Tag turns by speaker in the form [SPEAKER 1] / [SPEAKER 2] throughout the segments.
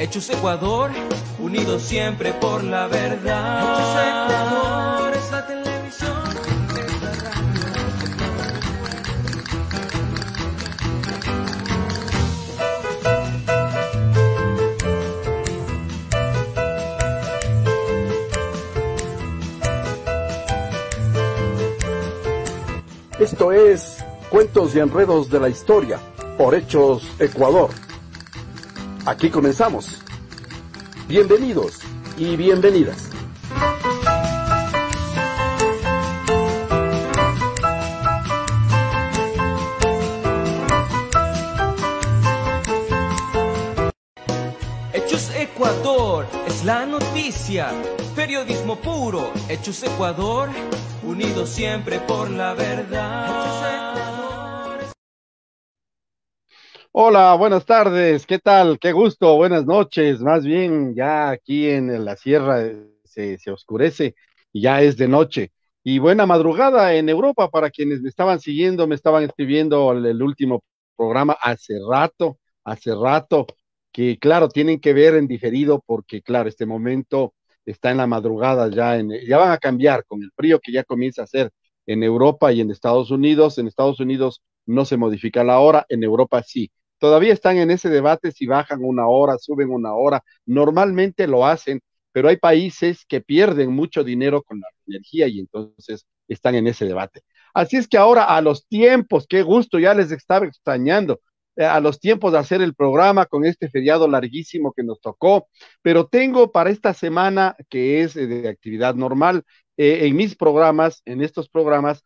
[SPEAKER 1] Hechos Ecuador, unidos siempre por la verdad. Hechos Ecuador es la televisión. es la radio.
[SPEAKER 2] Esto es Cuentos y Enredos de la Historia por Hechos Ecuador. Aquí comenzamos. Bienvenidos y bienvenidas.
[SPEAKER 1] Hechos Ecuador es la noticia. Periodismo puro. Hechos Ecuador, unidos siempre por la verdad.
[SPEAKER 3] Hola, buenas tardes, ¿qué tal? Qué gusto, buenas noches. Más bien, ya aquí en la sierra se, se oscurece y ya es de noche. Y buena madrugada en Europa para quienes me estaban siguiendo, me estaban escribiendo el, el último programa hace rato, hace rato, que claro, tienen que ver en diferido porque claro, este momento está en la madrugada ya, en, ya van a cambiar con el frío que ya comienza a hacer en Europa y en Estados Unidos. En Estados Unidos no se modifica la hora, en Europa sí. Todavía están en ese debate si bajan una hora, suben una hora. Normalmente lo hacen, pero hay países que pierden mucho dinero con la energía y entonces están en ese debate. Así es que ahora a los tiempos, qué gusto, ya les estaba extrañando, eh, a los tiempos de hacer el programa con este feriado larguísimo que nos tocó, pero tengo para esta semana que es de actividad normal, eh, en mis programas, en estos programas,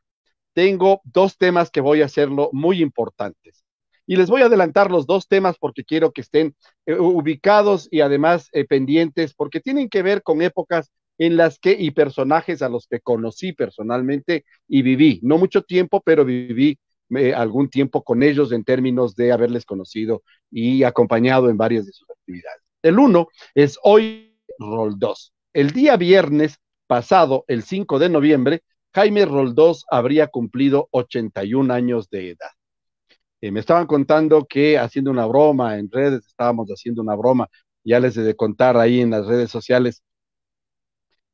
[SPEAKER 3] tengo dos temas que voy a hacerlo muy importantes. Y les voy a adelantar los dos temas porque quiero que estén eh, ubicados y además eh, pendientes porque tienen que ver con épocas en las que y personajes a los que conocí personalmente y viví, no mucho tiempo, pero viví eh, algún tiempo con ellos en términos de haberles conocido y acompañado en varias de sus actividades. El uno es hoy Roldós. El día viernes pasado, el 5 de noviembre, Jaime Roldós habría cumplido 81 años de edad. Eh, me estaban contando que haciendo una broma en redes, estábamos haciendo una broma, ya les he de contar ahí en las redes sociales,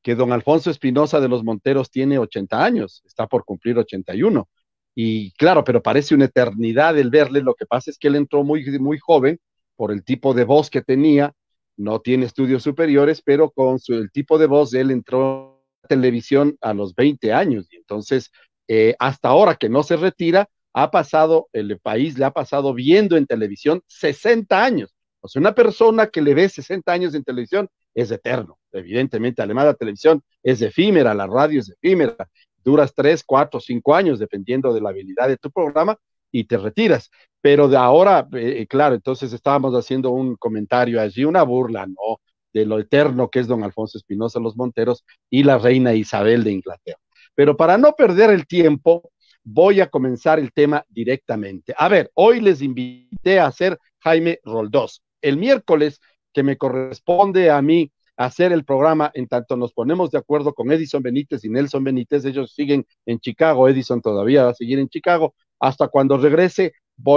[SPEAKER 3] que don Alfonso Espinosa de los Monteros tiene 80 años, está por cumplir 81. Y claro, pero parece una eternidad el verle, lo que pasa es que él entró muy, muy joven por el tipo de voz que tenía, no tiene estudios superiores, pero con su, el tipo de voz, él entró a televisión a los 20 años y entonces eh, hasta ahora que no se retira, ha pasado, el país le ha pasado viendo en televisión 60 años. O sea, una persona que le ve 60 años en televisión es eterno. Evidentemente, además la televisión es efímera, la radio es efímera. Duras 3, 4, 5 años, dependiendo de la habilidad de tu programa, y te retiras. Pero de ahora, eh, claro, entonces estábamos haciendo un comentario allí, una burla, ¿no? De lo eterno que es don Alfonso Espinosa Los Monteros y la reina Isabel de Inglaterra. Pero para no perder el tiempo, voy a comenzar el tema directamente. A ver, hoy les invité a hacer Jaime Roldós. El miércoles, que me corresponde a mí hacer el programa, en tanto nos ponemos de acuerdo con Edison Benítez y Nelson Benítez, ellos siguen en Chicago, Edison todavía va a seguir en Chicago, hasta cuando regrese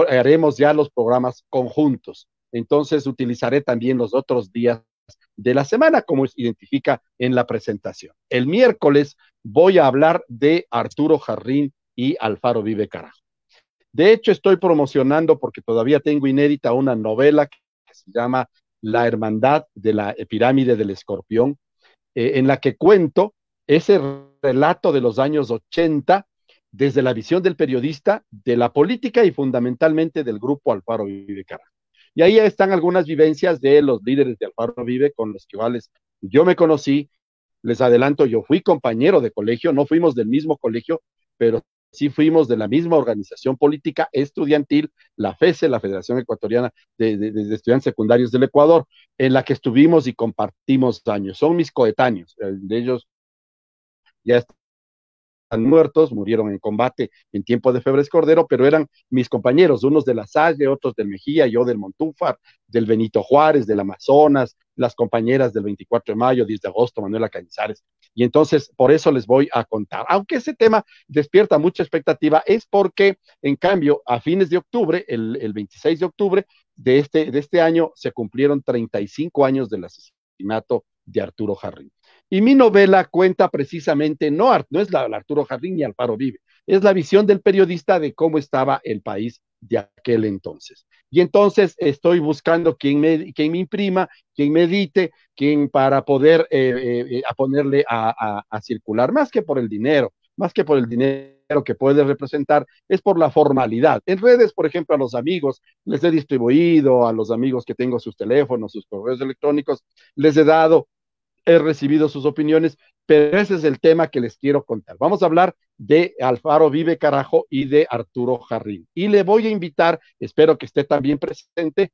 [SPEAKER 3] haremos ya los programas conjuntos. Entonces utilizaré también los otros días de la semana, como identifica en la presentación. El miércoles voy a hablar de Arturo Jarrín y Alfaro Vive Carajo. De hecho, estoy promocionando, porque todavía tengo inédita, una novela que se llama La Hermandad de la Pirámide del Escorpión, eh, en la que cuento ese relato de los años 80 desde la visión del periodista, de la política y fundamentalmente del grupo Alfaro Vive Carajo. Y ahí están algunas vivencias de los líderes de Alfaro Vive con los cuales yo me conocí. Les adelanto, yo fui compañero de colegio, no fuimos del mismo colegio, pero sí fuimos de la misma organización política estudiantil, la FESE, la Federación Ecuatoriana de, de, Estudiantes Secundarios del Ecuador, en la que estuvimos y compartimos años. Son mis coetáneos, de ellos ya están muertos, murieron en combate en tiempo de Febres Cordero, pero eran mis compañeros, unos de la Salle, otros del Mejía, yo del Montúfar, del Benito Juárez, del Amazonas, las compañeras del 24 de mayo, 10 de agosto, Manuela Cañizares. Y entonces, por eso les voy a contar. Aunque ese tema despierta mucha expectativa, es porque, en cambio, a fines de octubre, el, el 26 de octubre, de este, de este año se cumplieron 35 años del asesinato de Arturo Jarrín. Y mi novela cuenta precisamente, no, es la de Arturo Jarrín ni Alfaro Vive, es la visión del periodista de cómo estaba el país de aquel entonces. Y entonces estoy buscando quien me, quien me imprima, quien me edite, quien para poder eh, eh, eh, ponerle a, a circular, más que por el dinero, más que por el dinero que puede representar, es por la formalidad. En redes, por ejemplo, a los amigos les he distribuido, a los amigos que tengo sus teléfonos, sus correos electrónicos, les he dado, he recibido sus opiniones, pero ese es el tema que les quiero contar. Vamos a hablar de Alfaro Vive Carajo y de Arturo Jarrín. Y le voy a invitar, espero que esté también presente,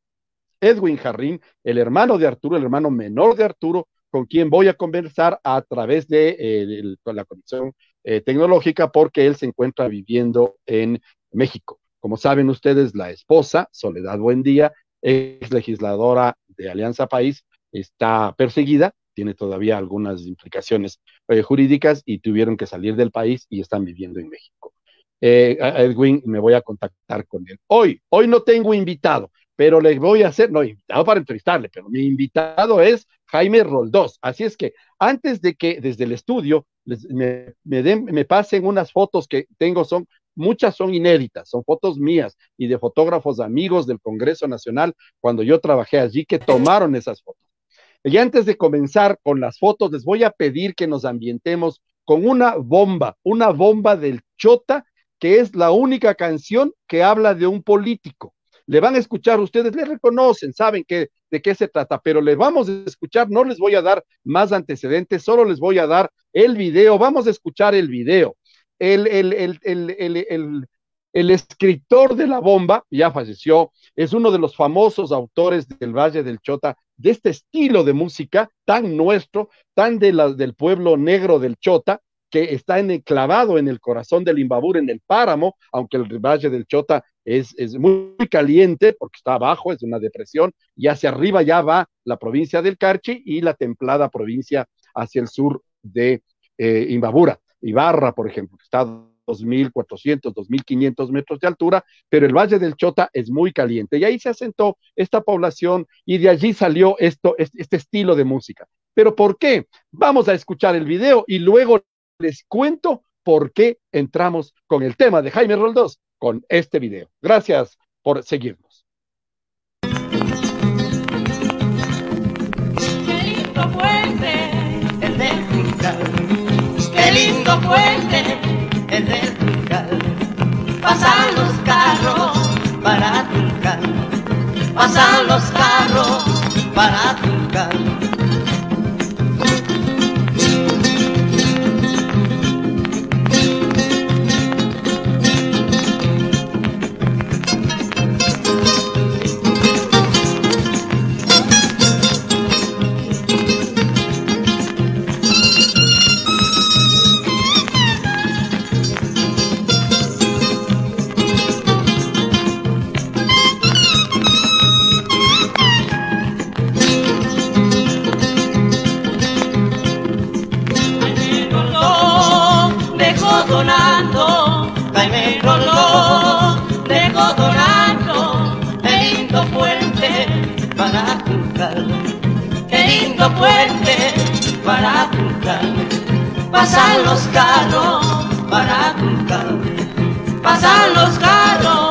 [SPEAKER 3] Edwin Jarrín, el hermano de Arturo, el hermano menor de Arturo, con quien voy a conversar a través de, eh, la conexión eh, tecnológica porque él se encuentra viviendo en México. Como saben ustedes, la esposa, Soledad Buendía, es legisladora de Alianza País, está perseguida, tiene todavía algunas implicaciones eh, jurídicas y tuvieron que salir del país y están viviendo en México. Edwin, me voy a contactar con él. Hoy, hoy no tengo invitado, pero le voy a hacer, no, invitado para entrevistarle, pero mi invitado es Jaime Roldós. Así es que antes de que desde el estudio me, den, me pasen unas fotos que tengo, son muchas son inéditas, son fotos mías y de fotógrafos amigos del Congreso Nacional cuando yo trabajé allí que tomaron esas fotos. Y antes de comenzar con las fotos, les voy a pedir que nos ambientemos con una bomba, una bomba del Chota, que es la única canción que habla de un político le van a escuchar, ustedes le reconocen, saben que, de qué se trata, pero le vamos a escuchar, no les voy a dar más antecedentes, solo les voy a dar el video, vamos a escuchar el video. El, el, el, el escritor de la bomba, ya falleció, es uno de los famosos autores del Valle del Chota, de este estilo de música tan nuestro, tan de la, del pueblo negro del Chota, que está enclavado en el corazón del Imbabur, en el páramo, aunque el Valle del Chota es, muy caliente porque está abajo, es una depresión, y hacia arriba ya va la provincia del Carchi y la templada provincia hacia el sur de eh, Imbabura. Ibarra, por ejemplo, está a 2.400, 2.500 metros de altura, pero el Valle del Chota es muy caliente. Y ahí se asentó esta población y de allí salió esto, este estilo de música. ¿Pero por qué? Vamos a escuchar el video y luego les cuento por qué entramos con el tema de Jaime Roldós con este video. Gracias por seguirnos.
[SPEAKER 4] Qué lindo Pasan los carros para Juncal. Pasan los carros para Juncal. Puente para cruzar. Pasan los carros para cruzar. Pasan los carros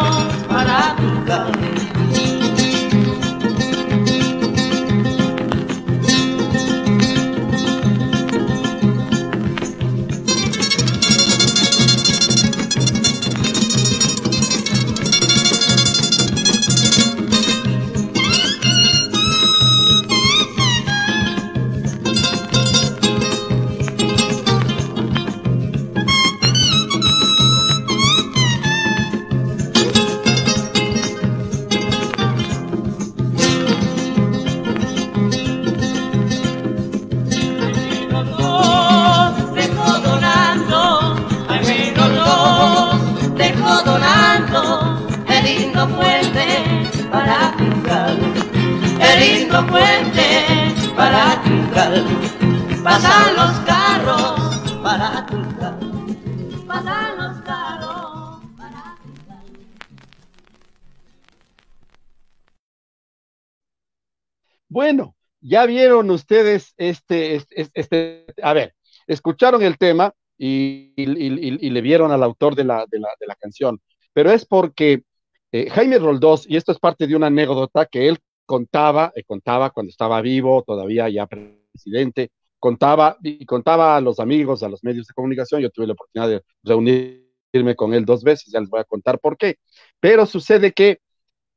[SPEAKER 3] ya vieron ustedes este, este, a ver, escucharon el tema y, le vieron al autor de la, de la, canción, pero es porque eh, Jaime Roldós, y esto es parte de una anécdota que él contaba, eh, contaba cuando estaba vivo, todavía ya presidente, contaba y contaba a los amigos, a los medios de comunicación, yo tuve la oportunidad de reunirme con él dos veces, ya les voy a contar por qué, pero sucede que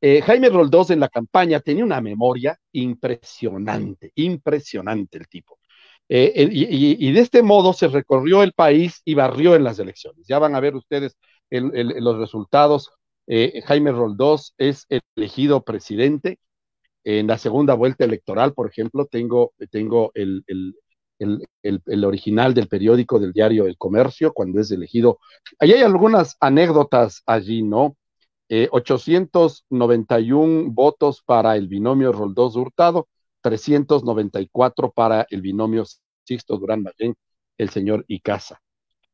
[SPEAKER 3] eh, Jaime Roldós en la campaña tenía una memoria impresionante, impresionante el tipo. Eh, y, de este modo se recorrió el país y barrió en las elecciones. Ya van a ver ustedes los resultados. Eh, Jaime Roldós es elegido presidente. En la segunda vuelta electoral, por ejemplo, tengo, tengo el, el, original del periódico del diario El Comercio, cuando es elegido. Ahí hay algunas anécdotas allí, ¿no? 891 eh, votos para el binomio Roldós Hurtado, 394 para el binomio Sixto Durán Magén, el señor Icaza.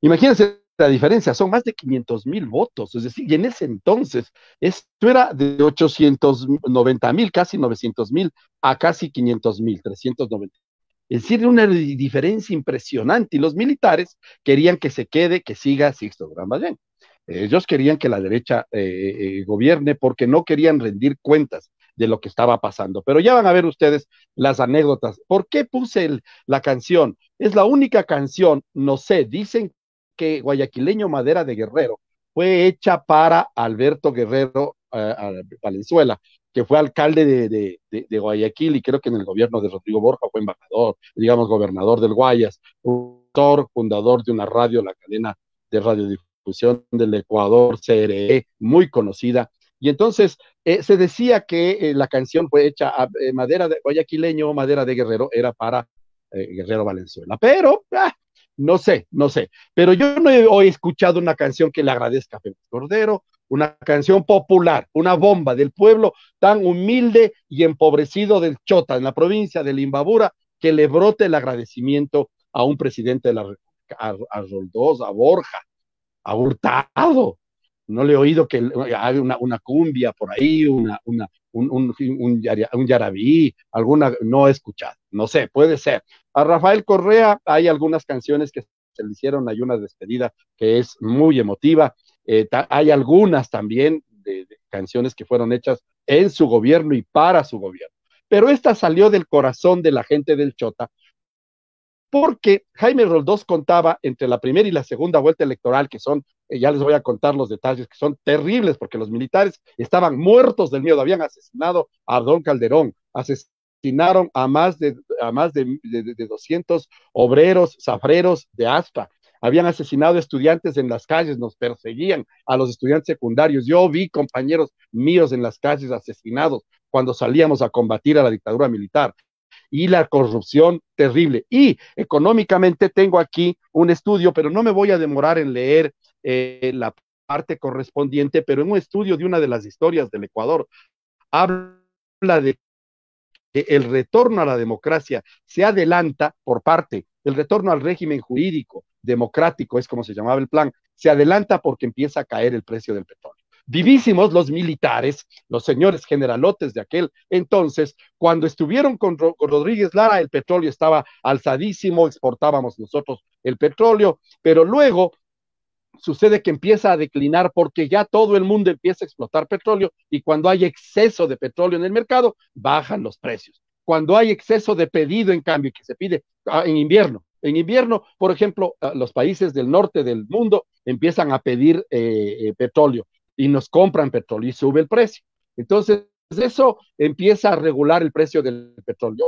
[SPEAKER 3] Imagínense la diferencia, son más de 500 mil votos, es decir, y en ese entonces esto era de 890 mil, casi 900 mil, a casi 500 mil, 390. Es decir, una diferencia impresionante, y los militares querían que se quede, que siga Sixto Durán Magén. Ellos querían que la derecha eh, eh, gobierne porque no querían rendir cuentas de lo que estaba pasando. Pero ya van a ver ustedes las anécdotas. ¿Por qué puse la canción? Es la única canción, no sé, dicen que Guayaquileño Madera de Guerrero fue hecha para Alberto Guerrero eh, Valenzuela, que fue alcalde de, Guayaquil y creo que en el gobierno de Rodrigo Borja fue embajador, digamos, gobernador del Guayas, autor, fundador de una radio, la cadena de del Ecuador, CRE, muy conocida, y entonces eh, se decía que eh, la canción fue hecha a eh, madera de guayaquileño, madera de guerrero, era para Guerrero Valenzuela. Pero, ah, no sé, no sé. Pero yo no he escuchado una canción que le agradezca a Félix Cordero, una canción popular, una bomba del pueblo tan humilde y empobrecido del Chota, en la provincia de Limbabura, que le brote el agradecimiento a un presidente de la República, a, a Roldós, a Borja, a Hurtado, no le he oído que hay una, una cumbia por ahí, una, una, un, un, un, yarabí, alguna, no he escuchado, no sé, puede ser. A Rafael Correa hay algunas canciones que se le hicieron, hay una despedida que es muy emotiva, eh, hay algunas también de, de canciones que fueron hechas en su gobierno y para su gobierno. Pero esta salió del corazón de la gente del Chota, porque Jaime Roldós contaba entre la primera y la segunda vuelta electoral, que son, eh, ya les voy a contar los detalles, que son terribles, porque los militares estaban muertos del miedo, habían asesinado a Don Calderón, asesinaron a más de, a más de, 200 obreros, zafreros de Aspa, habían asesinado estudiantes en las calles, nos perseguían a los estudiantes secundarios. Yo vi compañeros míos en las calles asesinados cuando salíamos a combatir a la dictadura militar y la corrupción terrible. Y económicamente tengo aquí un estudio, pero no me voy a demorar en leer eh, la parte correspondiente, pero en un estudio de una de las historias del Ecuador, habla de que el retorno a la democracia se adelanta por parte, el retorno al régimen jurídico democrático, es como se llamaba el plan, se adelanta porque empieza a caer el precio del petróleo vivísimos los militares, los señores generalotes de aquel entonces, cuando estuvieron con, Rodríguez Lara, el petróleo estaba alzadísimo, exportábamos nosotros el petróleo, pero luego sucede que empieza a declinar porque ya todo el mundo empieza a explotar petróleo y cuando hay exceso de petróleo en el mercado, bajan los precios. Cuando hay exceso de pedido, en cambio, que se pide ah, en invierno, en invierno, por ejemplo, ah, los países del norte del mundo empiezan a pedir eh, eh, petróleo y nos compran petróleo y sube el precio. Entonces, eso empieza a regular el precio del petróleo.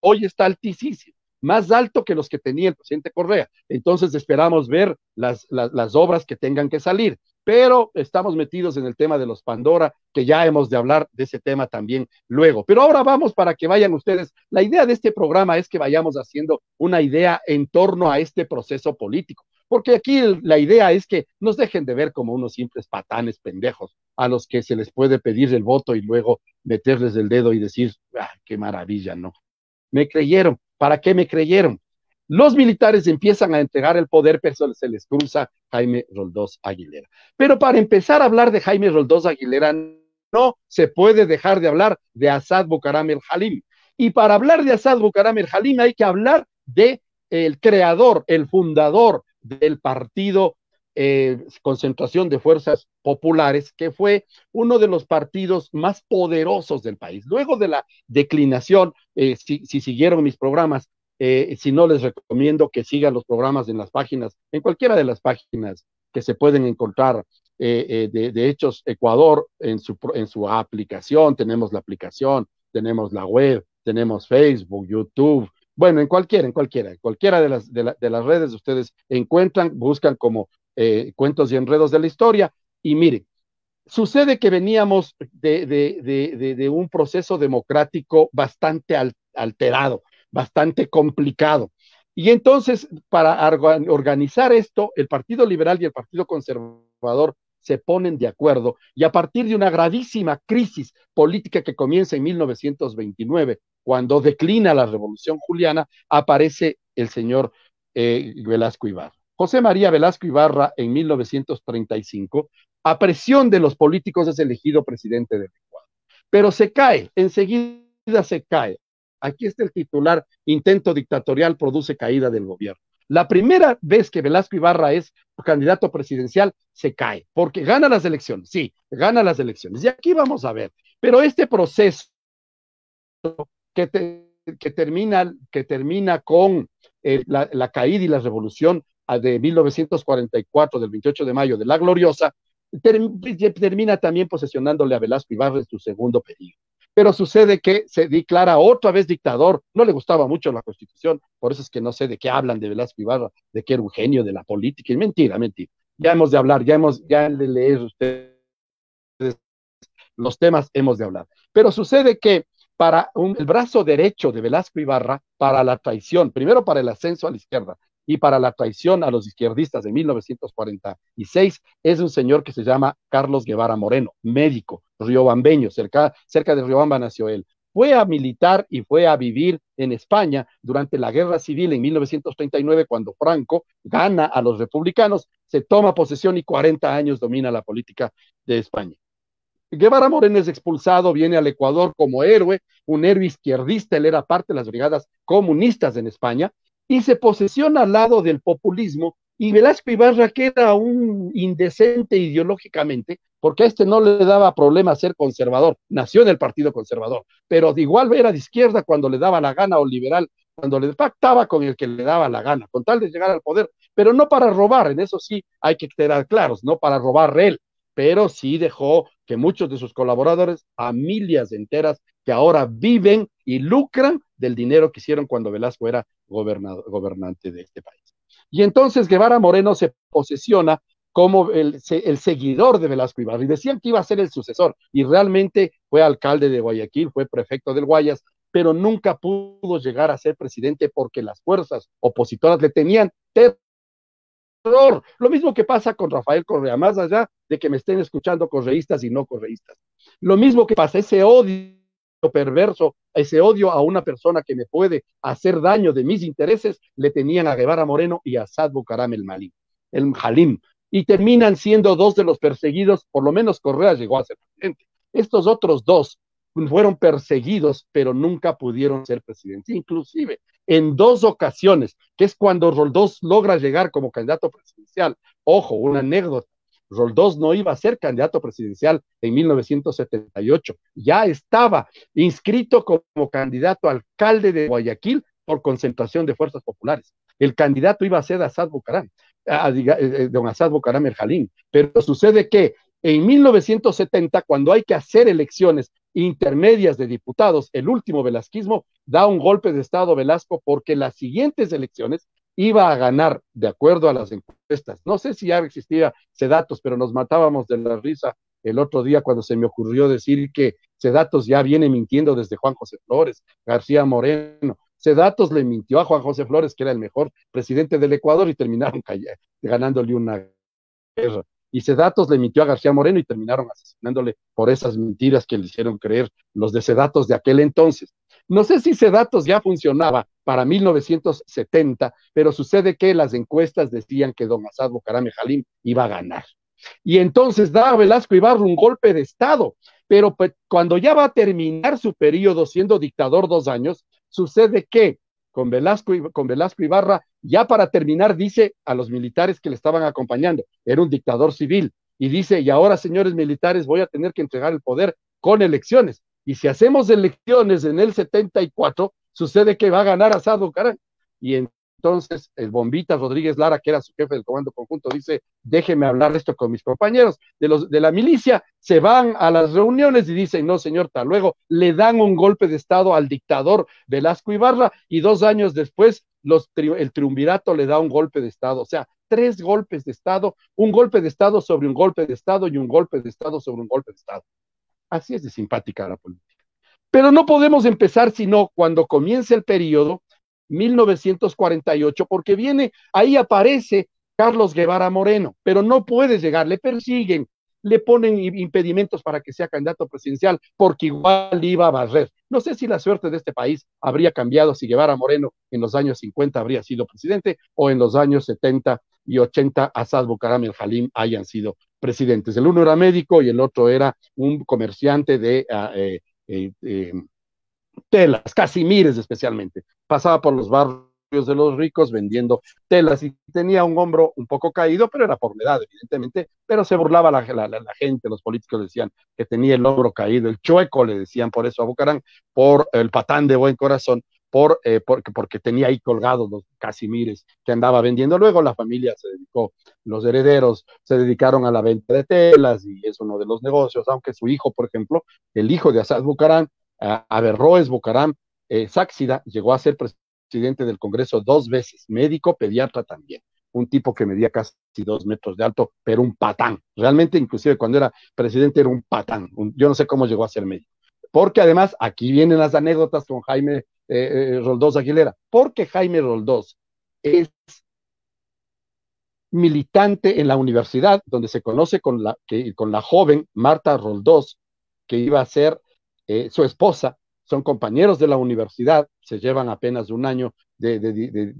[SPEAKER 3] Hoy está altísimo, más alto que los que tenía el presidente Correa. Entonces, esperamos ver las, las, obras que tengan que salir. Pero estamos metidos en el tema de los Pandora, que ya hemos de hablar de ese tema también luego. Pero ahora vamos para que vayan ustedes. La idea de este programa es que vayamos haciendo una idea en torno a este proceso político porque aquí la idea es que nos dejen de ver como unos simples patanes pendejos a los que se les puede pedir el voto y luego meterles el dedo y decir, ah, qué maravilla, ¿no? Me creyeron, ¿para qué me creyeron? Los militares empiezan a entregar el poder, pero se les cruza Jaime Roldós Aguilera. Pero para empezar a hablar de Jaime Roldós Aguilera, no se puede dejar de hablar de Asad Bucaram el Halim. Y para hablar de Asad Bucaram el Halim hay que hablar de el creador, el fundador del partido eh, Concentración de Fuerzas Populares, que fue uno de los partidos más poderosos del país. Luego de la declinación, eh, si, siguieron mis programas, eh, si no les recomiendo que sigan los programas en las páginas, en cualquiera de las páginas que se pueden encontrar de, de, Hechos Ecuador en su, en su aplicación, tenemos la aplicación, tenemos la web, tenemos Facebook, YouTube, bueno, en cualquiera, en cualquiera, en cualquiera de las, de, las redes ustedes encuentran, buscan como eh, cuentos y enredos de la historia y miren, sucede que veníamos de, de, de un proceso democrático bastante alterado, bastante complicado. Y entonces, para organizar esto, el Partido Liberal y el Partido Conservador se ponen de acuerdo y a partir de una gravísima crisis política que comienza en 1929, cuando declina la revolución juliana, aparece el señor eh, Velasco Ibarra. José María Velasco Ibarra en 1935, a presión de los políticos, es elegido presidente del Ecuador. Pero se cae, enseguida se cae. Aquí está el titular, intento dictatorial produce caída del gobierno. La primera vez que Velasco Ibarra es candidato presidencial, se cae, porque gana las elecciones, sí, gana las elecciones. Y aquí vamos a ver, pero este proceso que, que, termina, que termina con eh, la, caída y la revolución ah, de 1944, del 28 de mayo, de la gloriosa, termina también posesionándole a Velasco Ibarra su segundo periodo. Pero sucede que se declara otra vez dictador, no le gustaba mucho la constitución, por eso es que no sé de qué hablan de Velasco Ibarra, de que era un genio de la política, y mentira, mentira. Ya hemos de hablar, ya hemos, ya de leer ustedes los temas, hemos de hablar. Pero sucede que para el brazo derecho de Velasco Ibarra, para la traición, primero para el ascenso a la izquierda y para la traición a los izquierdistas de 1946, es un señor que se llama Carlos Guevara Moreno, médico, riobambeño, cerca, cerca de Riobamba nació él. Fue a militar y fue a vivir en España durante la guerra civil en 1939, cuando Franco gana a los republicanos, se toma posesión y 40 años domina la política de España. Guevara Moreno es expulsado, viene al Ecuador como héroe, un héroe izquierdista, él era parte de las brigadas comunistas en España, y se posesiona al lado del populismo, y Velasco Ibarra, que era un indecente ideológicamente, porque a este no le daba problema ser conservador, nació en el Partido Conservador, pero de igual era de izquierda cuando le daba la gana o liberal, cuando le pactaba con el que le daba la gana, con tal de llegar al poder, pero no para robar, en eso sí hay que quedar claros, no para robar él, pero sí dejó que muchos de sus colaboradores, familias enteras, que ahora viven y lucran del dinero que hicieron cuando Velasco era gobernante de este país. Y entonces Guevara Moreno se posesiona como el, seguidor de Velasco Ibarra y decían que iba a ser el sucesor y realmente fue alcalde de Guayaquil, fue prefecto del Guayas, pero nunca pudo llegar a ser presidente porque las fuerzas opositoras le tenían lo mismo que pasa con Rafael Correa, más allá de que me estén escuchando correístas y no correístas. Lo mismo que pasa, ese odio perverso, ese odio a una persona que me puede hacer daño de mis intereses, le tenían a Guevara Moreno y a Sad Bucaram el Malim, el Halim, y terminan siendo dos de los perseguidos, por lo menos Correa llegó a ser presidente. Estos otros dos fueron perseguidos, pero nunca pudieron ser presidentes. Inclusive en dos ocasiones, que es cuando Roldós logra llegar como candidato presidencial. Ojo, una anécdota. Roldós no iba a ser candidato presidencial en 1978, ya estaba inscrito como candidato alcalde de Guayaquil por concentración de fuerzas populares. El candidato iba a ser Asad Bucaram, eh, eh, don Asad Bucaram el Jalín, pero sucede que en 1970, cuando hay que hacer elecciones intermedias de diputados, el último velasquismo da un golpe de Estado Velasco porque las siguientes elecciones iba a ganar de acuerdo a las encuestas. No sé si ya existía Sedatos, pero nos matábamos de la risa el otro día cuando se me ocurrió decir que Sedatos ya viene mintiendo desde Juan José Flores, García Moreno. Sedatos le mintió a Juan José Flores, que era el mejor presidente del Ecuador, y terminaron ganándole una guerra y Sedatos le mintió a García Moreno y terminaron asesinándole por esas mentiras que le hicieron creer los de Sedatos de aquel entonces. No sé si Sedatos ya funcionaba para 1970, pero sucede que las encuestas decían que don Asad Bucarame Jalim iba a ganar. Y entonces da a Velasco Ibarra un golpe de Estado, pero pues, cuando ya va a terminar su periodo siendo dictador dos años, sucede que con Velasco, y, con Velasco Ibarra, ya para terminar, dice a los militares que le estaban acompañando, era un dictador civil, y dice, y ahora, señores militares, voy a tener que entregar el poder con elecciones. Y si hacemos elecciones en el 74, sucede que va a ganar Assad Bucaram. Y entonces el Bombita Rodríguez Lara, que era su jefe del comando conjunto, dice, déjeme hablar esto con mis compañeros de, la milicia, se van a las reuniones y dicen, no, señor, tal luego le dan un golpe de Estado al dictador Velasco Ibarra y dos años después el triunvirato le da un golpe de Estado. O sea, tres golpes de Estado, un golpe de Estado sobre un golpe de Estado y un golpe de Estado sobre un golpe de Estado. Así es de simpática la política. Pero no podemos empezar sino cuando comience el periodo 1948, porque viene, ahí aparece Carlos Guevara Moreno, pero no puede llegar, le persiguen, le ponen impedimentos para que sea candidato presidencial, porque igual iba a barrer. No sé si la suerte de este país habría cambiado si Guevara Moreno en los años 50 habría sido presidente o en los años 70 y 80 Asad Bucaram el Halim hayan sido presidentes. El uno era médico y el otro era un comerciante de ah, eh, eh, eh, telas, casimires especialmente. Pasaba por los barrios de los ricos vendiendo telas y tenía un hombro un poco caído, pero era por la edad, evidentemente, pero se burlaba la, gente, los políticos decían que tenía el hombro caído, el chueco le decían por eso a Bucarán, por el patán de buen corazón, por, eh, porque, porque, tenía ahí colgados los casimires que andaba vendiendo. Luego la familia se dedicó, los herederos se dedicaron a la venta de telas y es uno de los negocios, aunque su hijo, por ejemplo, el hijo de Asad Bucarán, Averroes Bucarán, eh, Sáxida, llegó a ser presidente del Congreso dos veces, médico, pediatra también un tipo que medía casi dos metros de alto, pero un patán. Realmente, inclusive cuando era presidente era un patán. yo no sé cómo llegó a ser médico. Porque además, aquí vienen las anécdotas con Jaime eh, eh, Roldós Aguilera, porque Jaime Roldós es militante en la universidad, donde se conoce con la, con la joven Marta Roldós, que iba a ser eh, su esposa, son compañeros de la universidad, se llevan apenas un año de,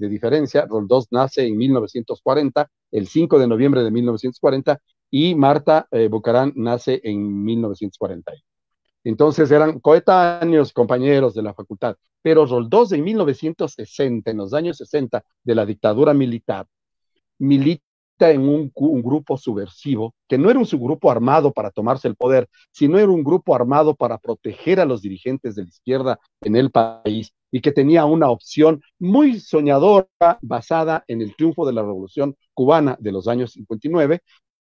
[SPEAKER 3] diferencia. Roldós nace en 1940, el 5 de noviembre de 1940, y Marta Bucarán nace en 1941. Entonces eran coetáneos, compañeros de la facultad. Pero Roldós en 1960, en los años 60 de la dictadura militar, milita en un, grupo subversivo, que no era un subgrupo armado para tomarse el poder, sino era un grupo armado para proteger a los dirigentes de la izquierda en el país y que tenía una opción muy soñadora basada en el triunfo de la revolución cubana de los años 59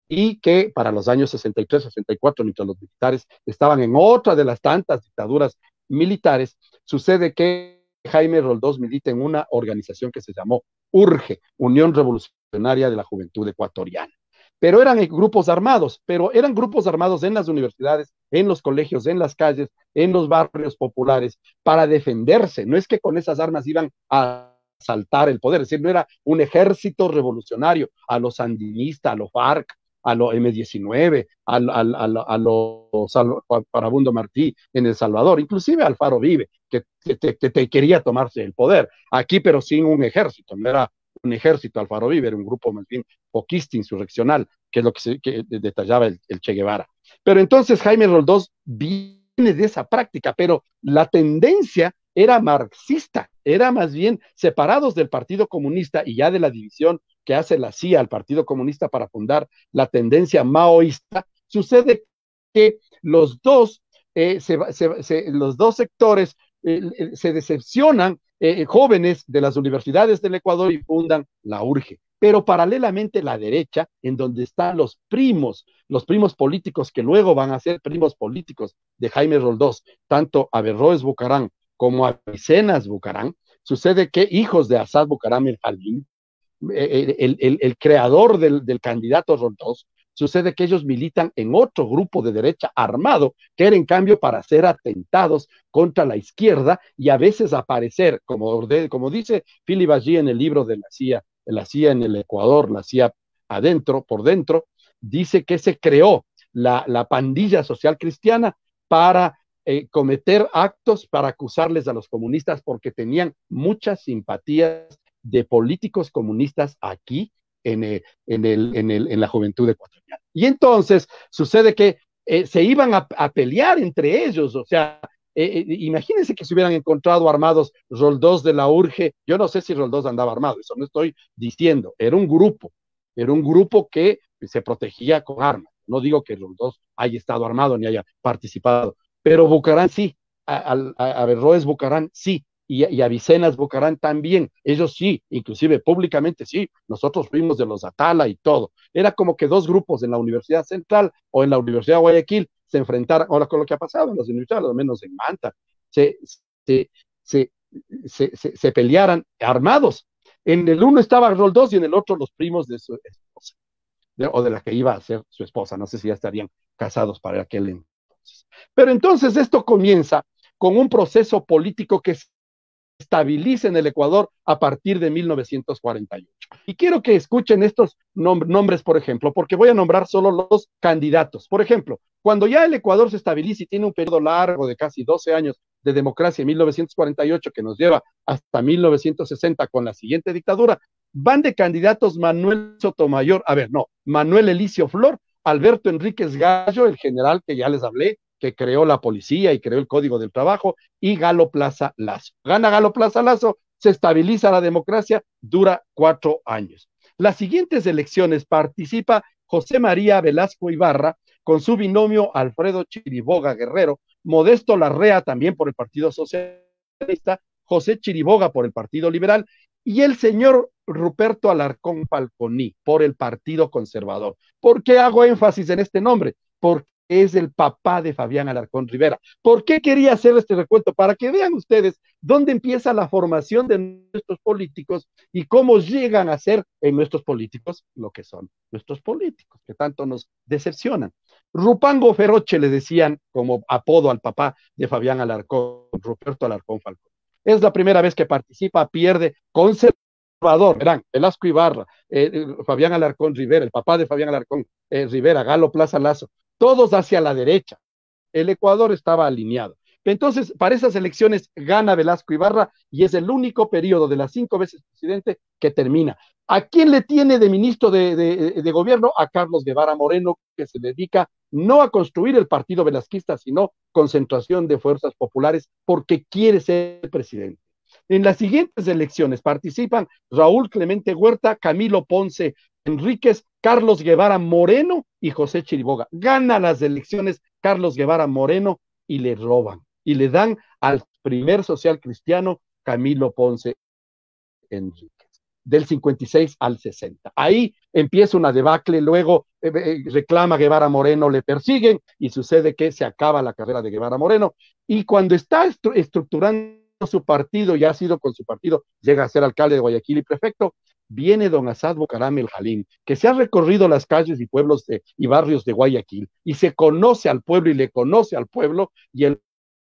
[SPEAKER 3] y que para los años 63, 64, mientras los militares estaban en otra de las tantas dictaduras militares, sucede que Jaime Roldós milita en una organización que se llamó URGE, Unión Revolucionaria de la Juventud Ecuatoriana. Pero eran grupos armados, pero eran grupos armados en las universidades, en los colegios, en las calles, en los barrios populares, para defenderse. No es que con esas armas iban a saltar el poder, es decir, no era un ejército revolucionario a los sandinistas, a los FARC, a los M19, a, a, los Parabundo Martí en El Salvador, inclusive Alfaro Vive, que te, quería tomarse el poder. Aquí, pero sin un ejército, no era un ejército Alfaro Vive, era un grupo más bien poquista, insurreccional, que es lo que, detallaba el, el, Che Guevara. Pero entonces Jaime Roldós viene de esa práctica, pero la tendencia era marxista, era más bien separados del Partido Comunista y ya de la división que hace la CIA al Partido Comunista para fundar la tendencia maoísta, sucede que los dos, eh, los dos sectores se decepcionan eh, jóvenes de las universidades del Ecuador y fundan la URGE. Pero paralelamente la derecha, en donde están los primos, los primos políticos que luego van a ser primos políticos de Jaime Roldós, tanto Averroes Bucarán como Avicenas Bucarán, sucede que hijos de Asad Bucaram el Jalín, eh, el, creador del, candidato Roldós, sucede que ellos militan en otro grupo de derecha armado, que era en cambio para hacer atentados contra la izquierda y a veces aparecer, como, como dice Philip allí en el libro de la CIA, la CIA en el Ecuador, la CIA adentro, por dentro, dice que se creó la, la pandilla social cristiana para eh, cometer actos para acusarles a los comunistas porque tenían muchas simpatías de políticos comunistas aquí en, eh, en, el, en, el, en la juventud ecuatoriana. Y entonces sucede que eh, se iban a, pelear entre ellos, o sea, eh, imagínense que se hubieran encontrado armados Roldós de la Urge, yo no sé si Roldós andaba armado, eso no estoy diciendo, era un grupo, era un grupo que se protegía con armas, no digo que Roldós haya estado armado ni haya participado, pero Bucarán sí, a, a, Berroes Bucarán sí, y, y, a Vicenas Bucarán también, ellos sí, inclusive públicamente sí, nosotros fuimos de los Atala y todo. Era como que dos grupos en la Universidad Central o en la Universidad de Guayaquil se enfrentaran, ahora con lo que ha pasado en las universidades, al menos en Manta, se, se, se, se, pelearan armados. En el uno estaba Roldós y en el otro los primos de su esposa, o de la que iba a ser su esposa, no sé si ya estarían casados para aquel entonces. Pero entonces esto comienza con un proceso político que estabiliza en el Ecuador a partir de 1948. Y quiero que escuchen estos nombres, por ejemplo, porque voy a nombrar solo los candidatos. Por ejemplo, cuando ya el Ecuador se estabiliza y tiene un periodo largo de casi 12 años de democracia en 1948 que nos lleva hasta 1960 con la siguiente dictadura, van de candidatos Manuel Sotomayor, a ver, no, Manuel Elicio Flor, Alberto Enríquez Gallo, el general que ya les hablé, que creó la policía y creó el Código del Trabajo, y Galo Plaza Lazo. Gana Galo Plaza Lazo, se estabiliza la democracia, dura cuatro años. Las siguientes elecciones participa José María Velasco Ibarra con su binomio Alfredo Chiriboga Guerrero, Modesto Larrea también por el Partido Socialista, José Chiriboga por el Partido Liberal y el señor Ruperto Alarcón Falconi por el Partido Conservador. ¿Por qué hago énfasis en este nombre? Porque es el papá de Fabián Alarcón Rivera. ¿Por qué quería hacer este recuento? Para que vean ustedes dónde empieza la formación de nuestros políticos y cómo llegan a ser en nuestros políticos lo que son nuestros políticos, que tanto nos decepcionan. Rupango Feroche le decían como apodo al papá de Fabián Alarcón, Ruperto Alarcón Falcón. Es la primera vez que participa, pierde, conservador, verán, Velasco Ibarra, eh, eh, Fabián Alarcón Rivera, el papá de Fabián Alarcón eh, Rivera, Galo Plaza Lazo, todos hacia la derecha. El Ecuador estaba alineado. Entonces, para esas elecciones gana Velasco Ibarra y es el único periodo de las cinco veces presidente que termina. ¿A quién le tiene de ministro de, gobierno? A Carlos Guevara Moreno, que se dedica no a construir el partido velasquista, sino concentración de fuerzas populares, porque quiere ser presidente. En las siguientes elecciones participan Raúl Clemente Huerta, Camilo Ponce Enríquez, Carlos Guevara Moreno y José Chiriboga. Gana las elecciones Carlos Guevara Moreno y le roban y le dan al primer social cristiano Camilo Ponce Enríquez del 56 al 60. Ahí empieza una debacle, luego eh, eh, reclama Guevara Moreno, le persiguen y sucede que se acaba la carrera de Guevara Moreno. Y cuando está estructurando su partido, ya ha sido con su partido, llega a ser alcalde de Guayaquil y prefecto, viene don Asad Bucaram el Jalín, que se ha recorrido las calles y pueblos y barrios de Guayaquil y se conoce al pueblo y le conoce al pueblo y el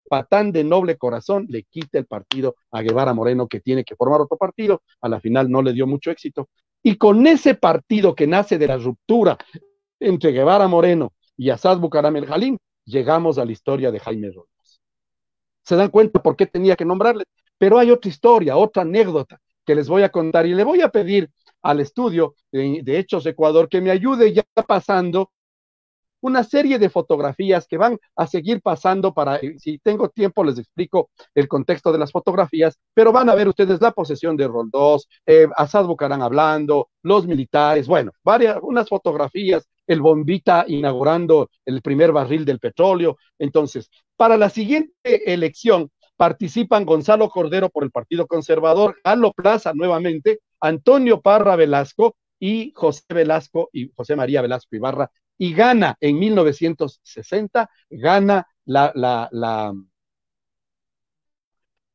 [SPEAKER 3] patán de noble corazón le quita el partido a Guevara Moreno que tiene que formar otro partido, a la final no le dio mucho éxito. Y con ese partido que nace de la ruptura entre Guevara Moreno y Asad Bucaram el Jalín, llegamos a la historia de Jaime Roldós. ¿Se dan cuenta por qué tenía que nombrarle? Pero hay otra historia, otra anécdota que les voy a contar y le voy a pedir al estudio de, Hechos Ecuador que me ayude ya pasando una serie de fotografías que van a seguir pasando para, eh, si tengo tiempo les explico el contexto de las fotografías, pero van a ver ustedes la posesión de Roldós, eh, Asad Bucarán hablando, los militares, bueno, varias, unas fotografías, el bombita inaugurando el primer barril del petróleo. Entonces, para la siguiente elección, participan Gonzalo Cordero por el Partido Conservador, Galo Plaza nuevamente, Antonio Parra Velasco y José Velasco y José María Velasco Ibarra, y gana en 1960, gana la, la, la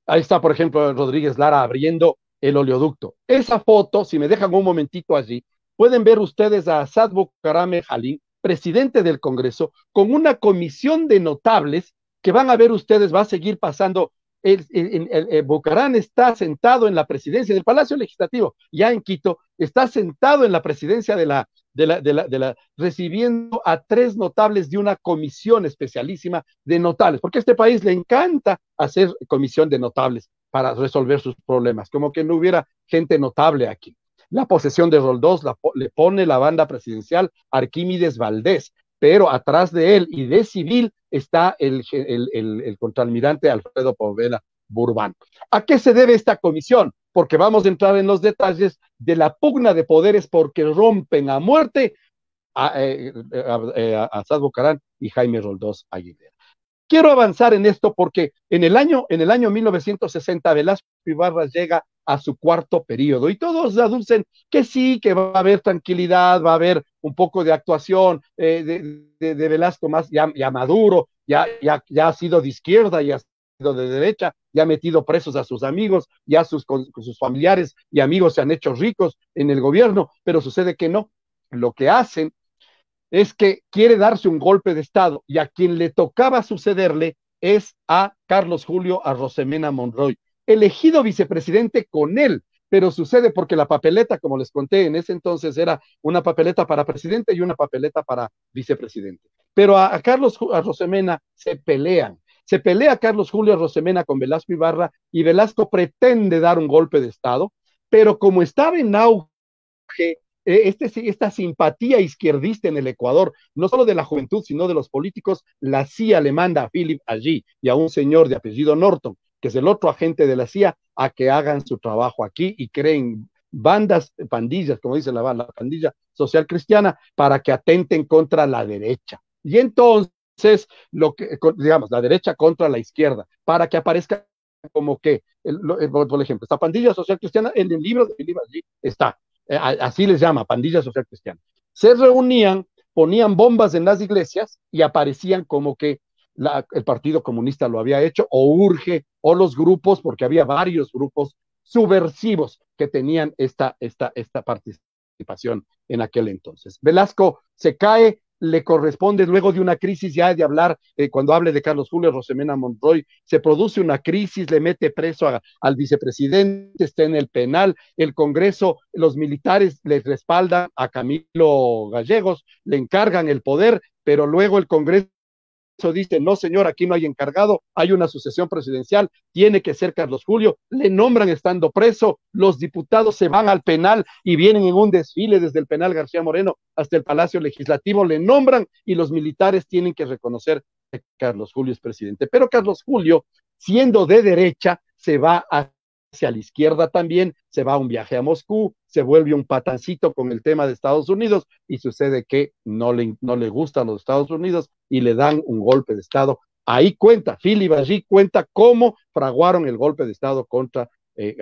[SPEAKER 3] Ahí está, por ejemplo, Rodríguez Lara abriendo el oleoducto. Esa foto, si me dejan un momentito allí, pueden ver ustedes a Asad Bukarame Jalín, presidente del Congreso, con una comisión de notables que van a ver ustedes, va a seguir pasando. El, el, está sentado en la presidencia del Palacio Legislativo, ya en Quito, está sentado en la presidencia de la, de la, de la, de la, recibiendo a tres notables de una comisión especialísima de notables, porque a este país le encanta hacer comisión de notables para resolver sus problemas, como que no hubiera gente notable aquí. La posesión de Roldós la, le pone la banda presidencial Arquímedes Valdés, pero atrás de él y de civil está el, el, Alfredo Povela Burbán. ¿A qué se debe esta comisión? Porque vamos a entrar en los detalles de la pugna de poderes porque rompen a muerte a, eh, a, a, y Jaime Roldós Aguilera. Quiero avanzar en esto porque en el año, en el año 1960 Velasco Ibarra llega a su cuarto periodo y todos aducen que sí, que va a haber tranquilidad, va a haber un poco de actuación eh, de, Velasco más ya, maduro, ya, ya, ha sido de izquierda, ya ha sido de derecha, ya ha metido presos a sus amigos, ya sus, sus familiares y amigos se han hecho ricos en el gobierno, pero sucede que no. Lo que hacen es que quiere darse un golpe de Estado y a quien le tocaba sucederle es a Carlos Julio Arrosemena Monroy, elegido vicepresidente con él, pero sucede porque la papeleta, como les conté, en ese entonces era una papeleta para presidente y una papeleta para vicepresidente. Pero a, Carlos Arrosemena se pelean. Se pelea Carlos Julio Arrosemena con Velasco Ibarra y Velasco pretende dar un golpe de Estado, pero como estaba en auge eh, este, esta simpatía izquierdista en el Ecuador, no solo de la juventud, sino de los políticos, la CIA le manda a Philip allí y a un señor de apellido Norton, que es el otro agente de la CIA, a que hagan su trabajo aquí y creen bandas, pandillas, como dice la, la pandilla social cristiana, para que atenten contra la derecha. Y entonces, lo que, digamos, la derecha contra la izquierda, para que aparezca como que, por ejemplo, esta pandilla social cristiana, en el libro de Philip allí está, eh, así les llama, pandilla social cristiana, se reunían, ponían bombas en las iglesias y aparecían como que el Partido Comunista lo había hecho, o Urge, o los grupos, porque había varios grupos subversivos que tenían esta, esta, esta participación en aquel entonces. Velasco se cae, le corresponde luego de una crisis ya de hablar, eh, cuando hable de Carlos Julio Rosemena Monroy, se produce una crisis, le mete preso al vicepresidente, está en el penal, el Congreso, los militares le respaldan a Camilo Gallegos, le encargan el poder, pero luego el Congreso dice, no señor, aquí no hay encargado, hay una sucesión presidencial, tiene que ser Carlos Julio, le nombran estando preso, los diputados se van al penal y vienen en un desfile desde el penal García Moreno hasta el Palacio Legislativo, le nombran y los militares tienen que reconocer que Carlos Julio es presidente. Pero Carlos Julio, siendo de derecha, se va a hacia la izquierda también, se va a un viaje a Moscú, se vuelve un patancito con el tema de Estados Unidos y sucede que no le, no le gustan los Estados Unidos y le dan un golpe de Estado. Ahí cuenta, Philip allí cuenta cómo fraguaron el golpe de Estado contra eh,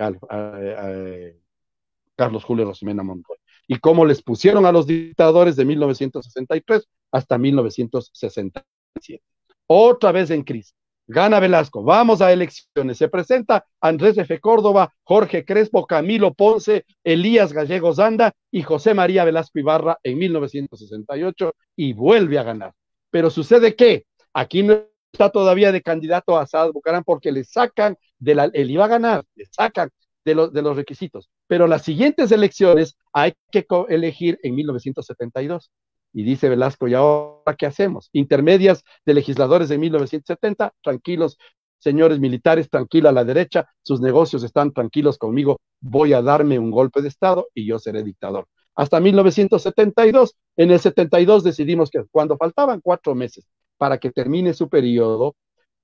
[SPEAKER 3] Carlos Julio Rosemena Monroy y cómo les pusieron a los dictadores de 1963 hasta 1967. Otra vez en crisis. Gana Velasco, vamos a elecciones. Se presenta Andrés F. Córdoba, Jorge Crespo, Camilo Ponce, Elías Gallegos Anda y José María Velasco Ibarra en 1968 y vuelve a ganar. Pero sucede que aquí no está todavía de candidato a Asad Bucarán porque le sacan de la, él iba a ganar, le sacan de los, de los requisitos. Pero las siguientes elecciones hay que elegir en 1972. Y dice Velasco, ¿y ahora qué hacemos? Intermedias de legisladores de 1970, tranquilos, señores militares, tranquila la derecha, sus negocios están tranquilos conmigo, voy a darme un golpe de Estado y yo seré dictador. Hasta 1972, en el 72 decidimos que cuando faltaban cuatro meses para que termine su periodo,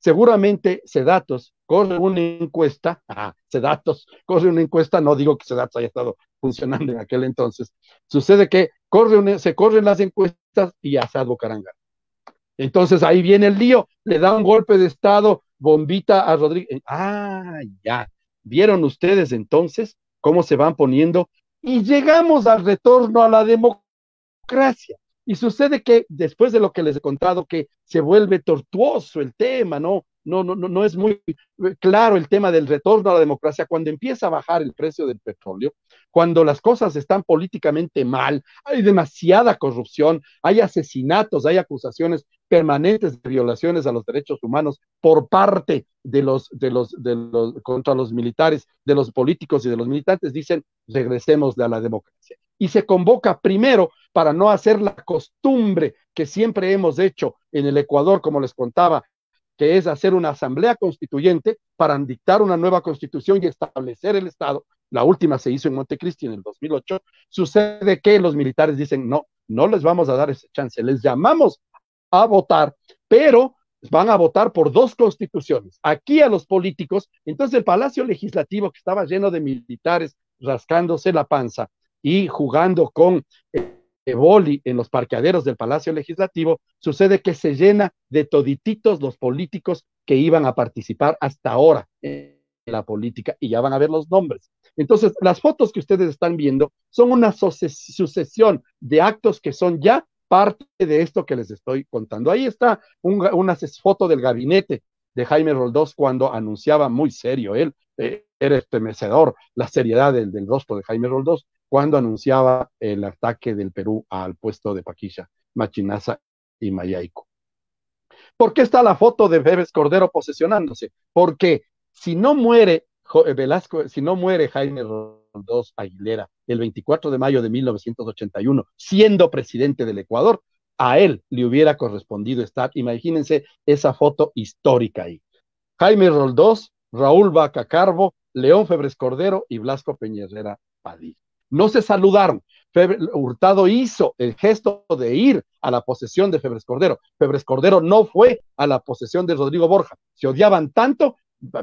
[SPEAKER 3] seguramente Sedatos corre una encuesta, ah, Sedatos corre una encuesta, no digo que Sedatos haya estado funcionando en aquel entonces, sucede que se corren las encuestas y Asad Bucaranga. Entonces ahí viene el lío, le da un golpe de Estado, bombita a Rodríguez. Ah, ya. ¿Vieron ustedes entonces cómo se van poniendo? Y llegamos al retorno a la democracia. Y sucede que después de lo que les he contado, que se vuelve tortuoso el tema, ¿no? no, no, no es muy claro el tema del retorno a la democracia cuando empieza a bajar el precio del petróleo, cuando las cosas están políticamente mal, hay demasiada corrupción, hay asesinatos, hay acusaciones permanentes de violaciones a los derechos humanos por parte de los, de los, de los, contra los militares, de los políticos y de los militantes, dicen, regresemos a la democracia. Y se convoca primero para no hacer la costumbre que siempre hemos hecho en el Ecuador, como les contaba, que es hacer una asamblea constituyente para dictar una nueva constitución y establecer el Estado. La última se hizo en Montecristi en el 2008. Sucede que los militares dicen, no, no les vamos a dar ese chance, les llamamos a votar, pero van a votar por dos constituciones. Aquí a los políticos, entonces el Palacio Legislativo que estaba lleno de militares rascándose la panza y jugando con eh, boli en los parqueaderos del Palacio Legislativo, sucede que se llena de todititos los políticos que iban a participar hasta ahora en la política y ya van a ver los nombres. Entonces, las fotos que ustedes están viendo son una sucesión de actos que son ya parte de esto que les estoy contando. Ahí está una foto del gabinete de Jaime Roldós cuando anunciaba muy serio, él eh, era estremecedor la seriedad del, del, rostro de Jaime Roldós cuando anunciaba el ataque del Perú al puesto de Paquilla, Machinaza y Mayaico. ¿Por qué está la foto de Bebes Cordero posesionándose? Porque si no muere Velasco, si no muere Jaime Roldós Aguilera el 24 de mayo de 1981, siendo presidente del Ecuador, a él le hubiera correspondido estar, imagínense esa foto histórica ahí. Jaime Roldós, Raúl Vaca Carbo, León Febres Cordero y Blasco Peñerrera Padilla. No se saludaron. Hurtado hizo el gesto de ir a la posesión de Febres Cordero. Febres Cordero no fue a la posesión de Rodrigo Borja. Se odiaban tanto,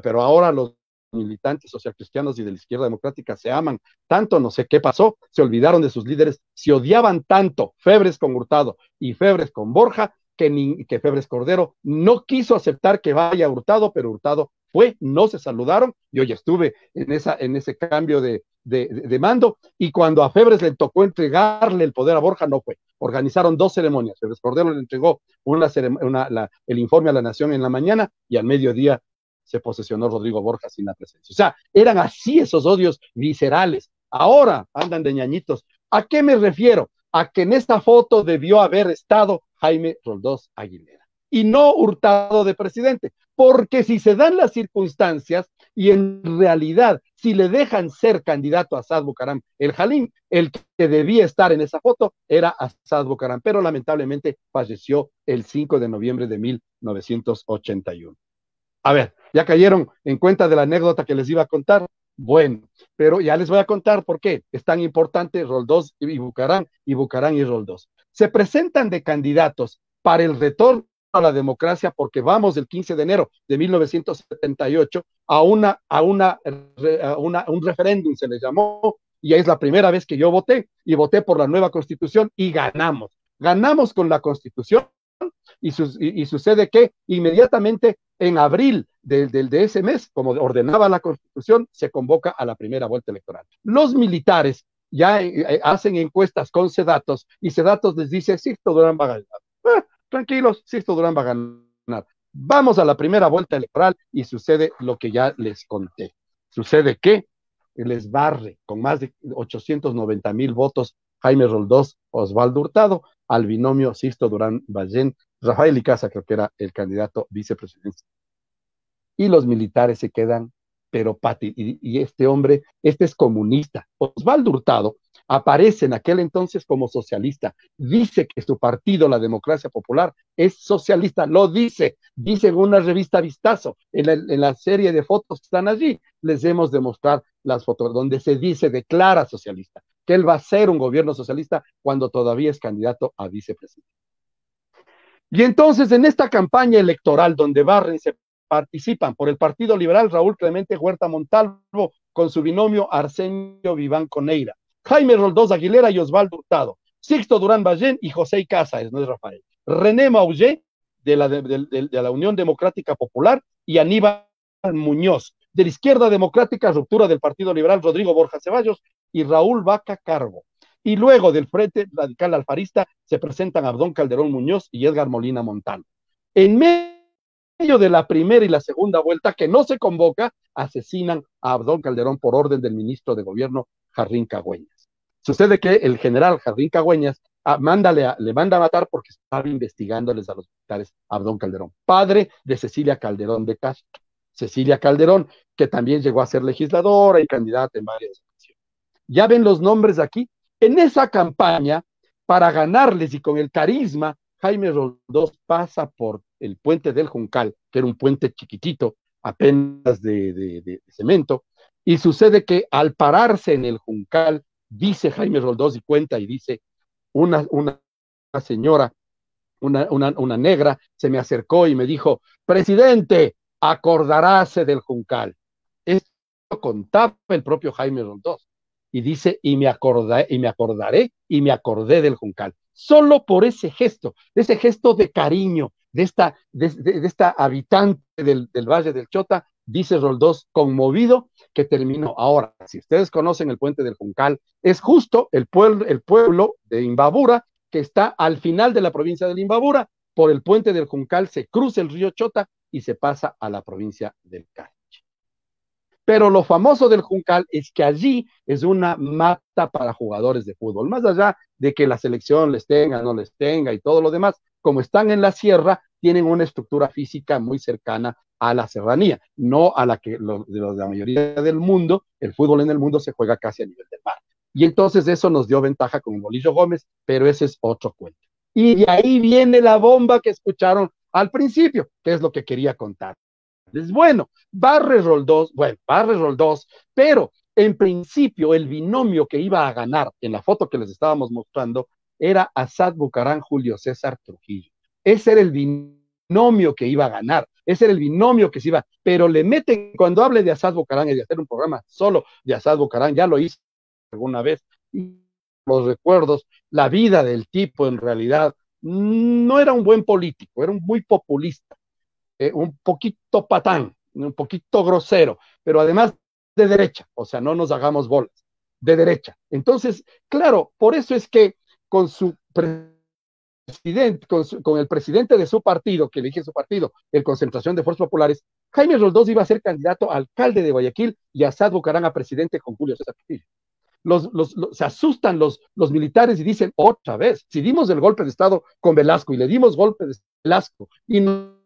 [SPEAKER 3] pero ahora los militantes socialcristianos y de la izquierda democrática se aman tanto, no sé qué pasó, se olvidaron de sus líderes, se odiaban tanto Febres con Hurtado y Febres con Borja, que, que Febres Cordero no quiso aceptar que vaya Hurtado, pero Hurtado fue, no se saludaron, yo ya estuve en, esa, en ese cambio de, de, mando, y cuando a Febres le tocó entregarle el poder a Borja, no fue. Organizaron dos ceremonias. Febres Cordero le entregó una, una el informe a la nación en la mañana y al mediodía se posesionó Rodrigo Borja sin la presencia. O sea, eran así esos odios viscerales. Ahora andan de ñañitos. ¿A qué me refiero? A que en esta foto debió haber estado Jaime Roldós Aguilera y no hurtado de presidente, porque si se dan las circunstancias y en realidad si le dejan ser candidato a Asad Bucaram, el Jalín, el que debía estar en esa foto era Asad Bucaram, pero lamentablemente falleció el 5 de noviembre de 1981. A ver, ¿ya cayeron en cuenta de la anécdota que les iba a contar? Bueno, pero ya les voy a contar por qué es tan importante Roldós y Bucarán y Bucarán y Roldós. Se presentan de candidatos para el retorno a la democracia porque vamos el 15 de enero de 1978 a una a una, a una un referéndum se le llamó y es la primera vez que yo voté y voté por la nueva constitución y ganamos. Ganamos con la constitución y, sucede que inmediatamente en abril de ese mes, como ordenaba la Constitución, se convoca a la primera vuelta electoral. Los militares ya eh, eh, hacen encuestas con Sedatos y Sedatos les dice, Sixto Durán va a ganar. Eh, tranquilos, Sixto Durán va a ganar. Vamos a la primera vuelta electoral y sucede lo que ya les conté. Sucede que les barre con más de 890 mil votos Jaime Roldós, Osvaldo Hurtado, al binomio Sisto Durán Ballén, Rafael Icaza creo que era el candidato vicepresidente. Y los militares se quedan, pero Pati, y, este hombre, este es comunista. Osvaldo Hurtado aparece en aquel entonces como socialista, dice que su partido, la Democracia Popular, es socialista, lo dice, dice en una revista Vistazo, en la, en la serie de fotos que están allí, les hemos de mostrar las fotos donde se dice, declara socialista que él va a ser un gobierno socialista cuando todavía es candidato a vicepresidente. Y entonces en esta campaña electoral donde Barren se participan por el Partido Liberal Raúl Clemente Huerta Montalvo con su binomio Arsenio Viván Coneira, Jaime Roldós Aguilera y Osvaldo Hurtado, Sixto Durán Ballén y José Cázares, no es Rafael, René Maugé de la, de la Unión Democrática Popular y Aníbal Muñoz de la izquierda democrática, ruptura del Partido Liberal Rodrigo Borja Ceballos y Raúl Vaca Carbo. Y luego del Frente Radical Alfarista se presentan Abdón Calderón Muñoz y Edgar Molina Montano. En medio de la primera y la segunda vuelta, que no se convoca, asesinan a Abdón Calderón por orden del ministro de Gobierno, Jarrín Cagüeñas. Sucede que el general Jarrín Cagüeñas ah, le manda a matar porque estaba investigándoles a los militares Abdón Calderón, padre de Cecilia Calderón de Castro. Cecilia Calderón, que también llegó a ser legisladora y candidata en varias ocasiones. Ya ven los nombres aquí. En esa campaña, para ganarles y con el carisma, Jaime Roldós pasa por el puente del Juncal, que era un puente chiquitito, apenas de, cemento, y sucede que al pararse en el Juncal, dice Jaime Roldós y cuenta y dice, una, una señora una, una, negra, se me acercó y me dijo, presidente, acordaráse del Juncal. Esto contaba el propio Jaime Roldós. Y dice, y me, y me acordaré y me acordé del Juncal. Solo por ese gesto, ese gesto de cariño de esta, de, esta habitante del, del, Valle del Chota, dice Roldós, conmovido, que terminó. Ahora, si ustedes conocen el puente del Juncal, es justo el pueblo, el pueblo de Imbabura, que está al final de la provincia de Imbabura, por el puente del Juncal se cruza el río Chota y se pasa a la provincia del Cariche. Pero lo famoso del Juncal es que allí es una mata para jugadores de fútbol, más allá de que la selección les tenga, no les tenga y todo lo demás, como están en la sierra, tienen una estructura física muy cercana a la serranía, no a la que lo, de la mayoría del mundo, el fútbol en el mundo se juega casi a nivel del mar. Y entonces eso nos dio ventaja con el Bolillo Gómez, pero ese es otro cuento. Y de ahí viene la bomba que escucharon al principio, que es lo que quería contar. Es bueno, Barre Roldós, bueno, Barre Roldós, pero en principio el binomio que iba a ganar en la foto que les estábamos mostrando era Asad Bucarán Julio César Trujillo. Ese era el binomio que iba a ganar, ese era el binomio que se iba, pero le meten, cuando hable de Asad Bucarán y de hacer un programa solo de Asad Bucarán, ya lo hice alguna vez, y los recuerdos, la vida del tipo en realidad no era un buen político, era un muy populista, eh, un poquito patán, un poquito grosero, pero además de derecha, o sea, no nos hagamos bolas, de derecha. Entonces, claro, por eso es que con su presidente, con, el presidente de su partido, que elige su partido, el Concentración de Fuerzas Populares, Jaime Roldós iba a ser candidato a alcalde de Guayaquil y Asad Bucarán a presidente con Julio César Trujillo. Los, los, se asustan los, los militares y dicen otra vez, si dimos el golpe de Estado con Velasco y le dimos golpe de Velasco y nos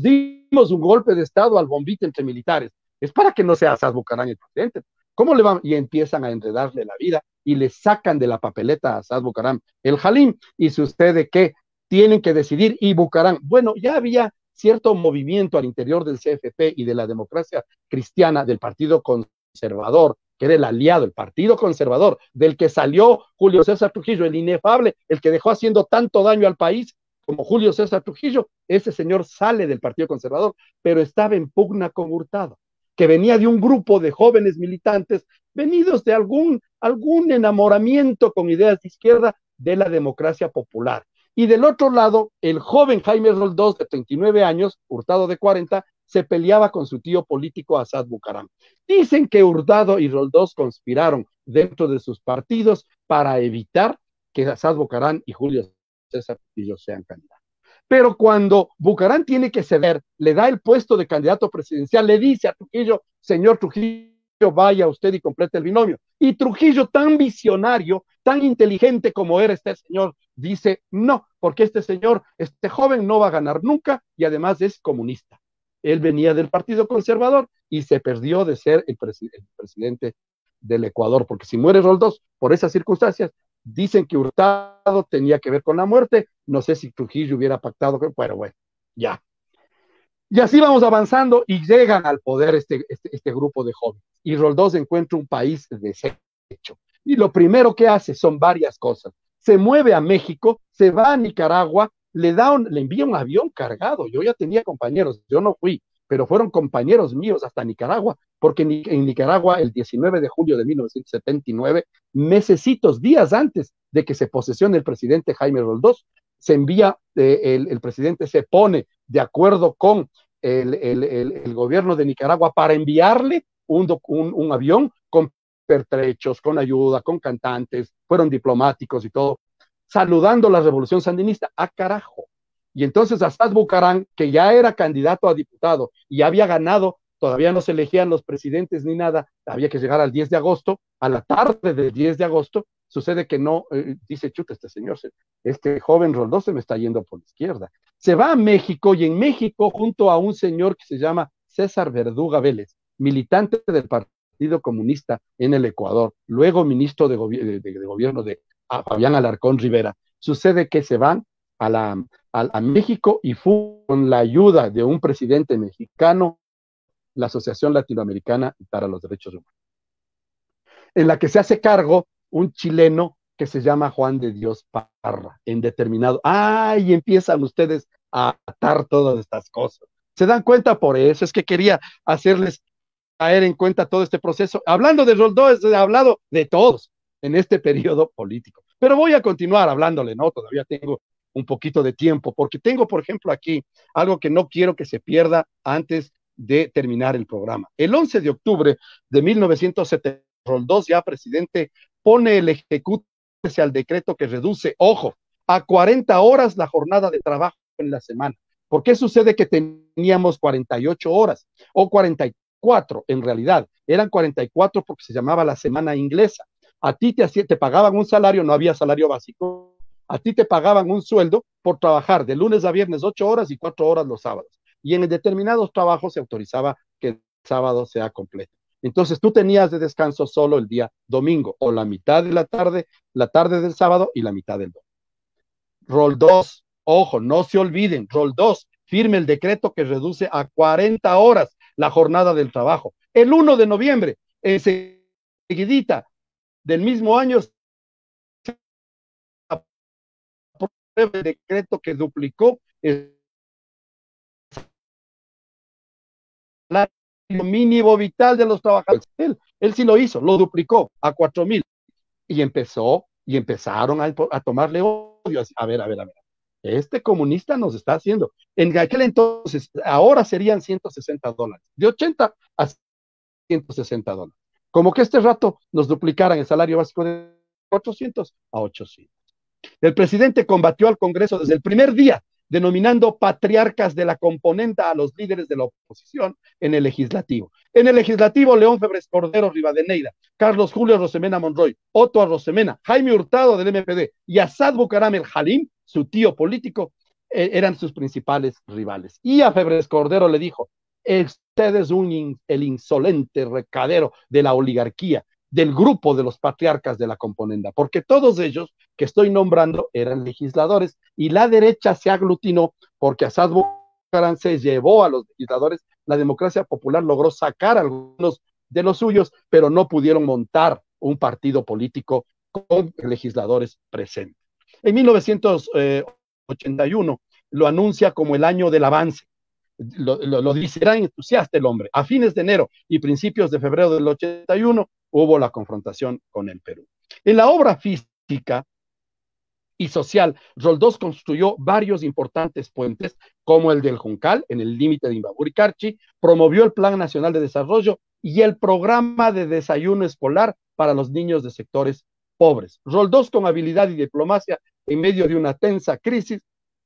[SPEAKER 3] dimos un golpe de Estado al bombito entre militares, es para que no sea Asad Bucarán el presidente. ¿Cómo le van? Y empiezan a enredarle la vida y le sacan de la papeleta a Asad Bucarán el Jalim y sucede que tienen que decidir y Bucarán, bueno, ya había cierto movimiento al interior del CFP y de la democracia cristiana del Partido Conservador, que era el aliado, el Partido Conservador, del que salió Julio César Trujillo, el inefable, el que dejó haciendo tanto daño al país como Julio César Trujillo, ese señor sale del Partido Conservador, pero estaba en pugna con Hurtado que venía de un grupo de jóvenes militantes venidos de algún, algún enamoramiento con ideas de izquierda de la democracia popular. Y del otro lado, el joven Jaime Roldós, de 39 años, Hurtado de 40, se peleaba con su tío político Asad Bucaram. Dicen que Hurtado y Roldós conspiraron dentro de sus partidos para evitar que Asad Bucaram y Julio César Trujillo sean candidatos. Pero cuando Bucarán tiene que ceder, le da el puesto de candidato presidencial, le dice a Trujillo, señor Trujillo, vaya usted y complete el binomio. Y Trujillo, tan visionario, tan inteligente como era este señor, dice, no, porque este señor, este joven no va a ganar nunca y además es comunista. Él venía del Partido Conservador y se perdió de ser el, el presidente del Ecuador, porque si muere Roldós por esas circunstancias, Dicen que Hurtado tenía que ver con la muerte. No sé si Trujillo hubiera pactado, pero bueno, ya. Y así vamos avanzando y llegan al poder este, este, este grupo de jóvenes. Y Roldós encuentra un país deshecho. Y lo primero que hace son varias cosas. Se mueve a México, se va a Nicaragua, le, da un, le envía un avión cargado. Yo ya tenía compañeros, yo no fui, pero fueron compañeros míos hasta Nicaragua, porque en Nicaragua el 19 de julio de 1979, mesecitos, días antes de que se posesione el presidente Jaime Roldós, se envía, eh, el, presidente se pone de acuerdo con el, gobierno de Nicaragua para enviarle un, un, un avión con pertrechos, con ayuda, con cantantes, fueron diplomáticos y todo, saludando la revolución sandinista. ¡A carajo! Y entonces Assad Bucarán, que ya era candidato a diputado y había ganado, todavía no se elegían los presidentes ni nada, había que llegar al 10 de agosto, a la tarde del 10 de agosto, sucede que no, eh, dice chuta este señor, este joven Roldós se me está yendo por la izquierda. Se va a México y en México junto a un señor que se llama César Verduga Vélez, militante del Partido Comunista en el Ecuador, luego ministro de, de, gobierno de Fabián Alarcón Rivera. Sucede que se van a, la, a, México y fue con la ayuda de un presidente mexicano, la Asociación Latinoamericana para los Derechos Humanos, en la que se hace cargo un chileno que se llama Juan de Dios Parra, en determinado. ¡Ay! empiezan ustedes a atar todas estas cosas. ¿Se dan cuenta? Por eso es que quería hacerles caer en cuenta todo este proceso. Hablando de Roldó, he hablado de todos en este periodo político. Pero voy a continuar hablándole, ¿no? Todavía tengo un poquito de tiempo, porque tengo, por ejemplo, aquí algo que no quiero que se pierda antes de terminar el programa. El 11 de octubre de 1970, Roldós, ya presidente, pone el ejecutivo al decreto que reduce, ojo, a 40 horas la jornada de trabajo en la semana. ¿Por qué sucede que teníamos 48 horas o 44 en realidad? Eran 44 porque se llamaba la semana inglesa. A ti te, te pagaban un salario, no había salario básico, a ti te pagaban un sueldo por trabajar de lunes a viernes 8 horas y 4 horas los sábados. Y en determinados trabajos se autorizaba que el sábado sea completo. Entonces tú tenías de descanso solo el día domingo o la mitad de la tarde, la tarde del sábado y la mitad del domingo. Rol 2, ojo, no se olviden, rol 2, firme el decreto que reduce a 40 horas la jornada del trabajo. El 1 de noviembre, enseguidita del mismo año, el decreto que duplicó el mínimo vital de los trabajadores. Él, él sí lo hizo, lo duplicó a cuatro mil y empezó y empezaron a, a tomarle odio. A ver, a ver, a ver. Este comunista nos está haciendo. En aquel entonces, ahora serían 160 dólares, de 80 a 160 dólares. Como que este rato nos duplicaran el salario básico de 400 a 800. El presidente combatió al Congreso desde el primer día denominando patriarcas de la componenta a los líderes de la oposición en el legislativo. En el legislativo, León Febres Cordero Rivadeneira, Carlos Julio Rosemena Monroy, Otto Rosemena, Jaime Hurtado del MPD y Asad Bucaram el Halim, su tío político, eh, eran sus principales rivales. Y a Febres Cordero le dijo, usted es un el insolente recadero de la oligarquía, del grupo de los patriarcas de la componenda, porque todos ellos que estoy nombrando eran legisladores y la derecha se aglutinó porque Asad Bucaram se llevó a los legisladores, la democracia popular logró sacar a algunos de los suyos, pero no pudieron montar un partido político con legisladores presentes. En 1981 lo anuncia como el año del avance. Lo, lo, dice, era entusiasta el hombre. A fines de enero y principios de febrero del 81 hubo la confrontación con el Perú. En la obra física y social, Roldós construyó varios importantes puentes, como el del Juncal, en el límite de Imbaburicarchi, promovió el Plan Nacional de Desarrollo y el programa de desayuno escolar para los niños de sectores pobres. Roldós, con habilidad y diplomacia, en medio de una tensa crisis,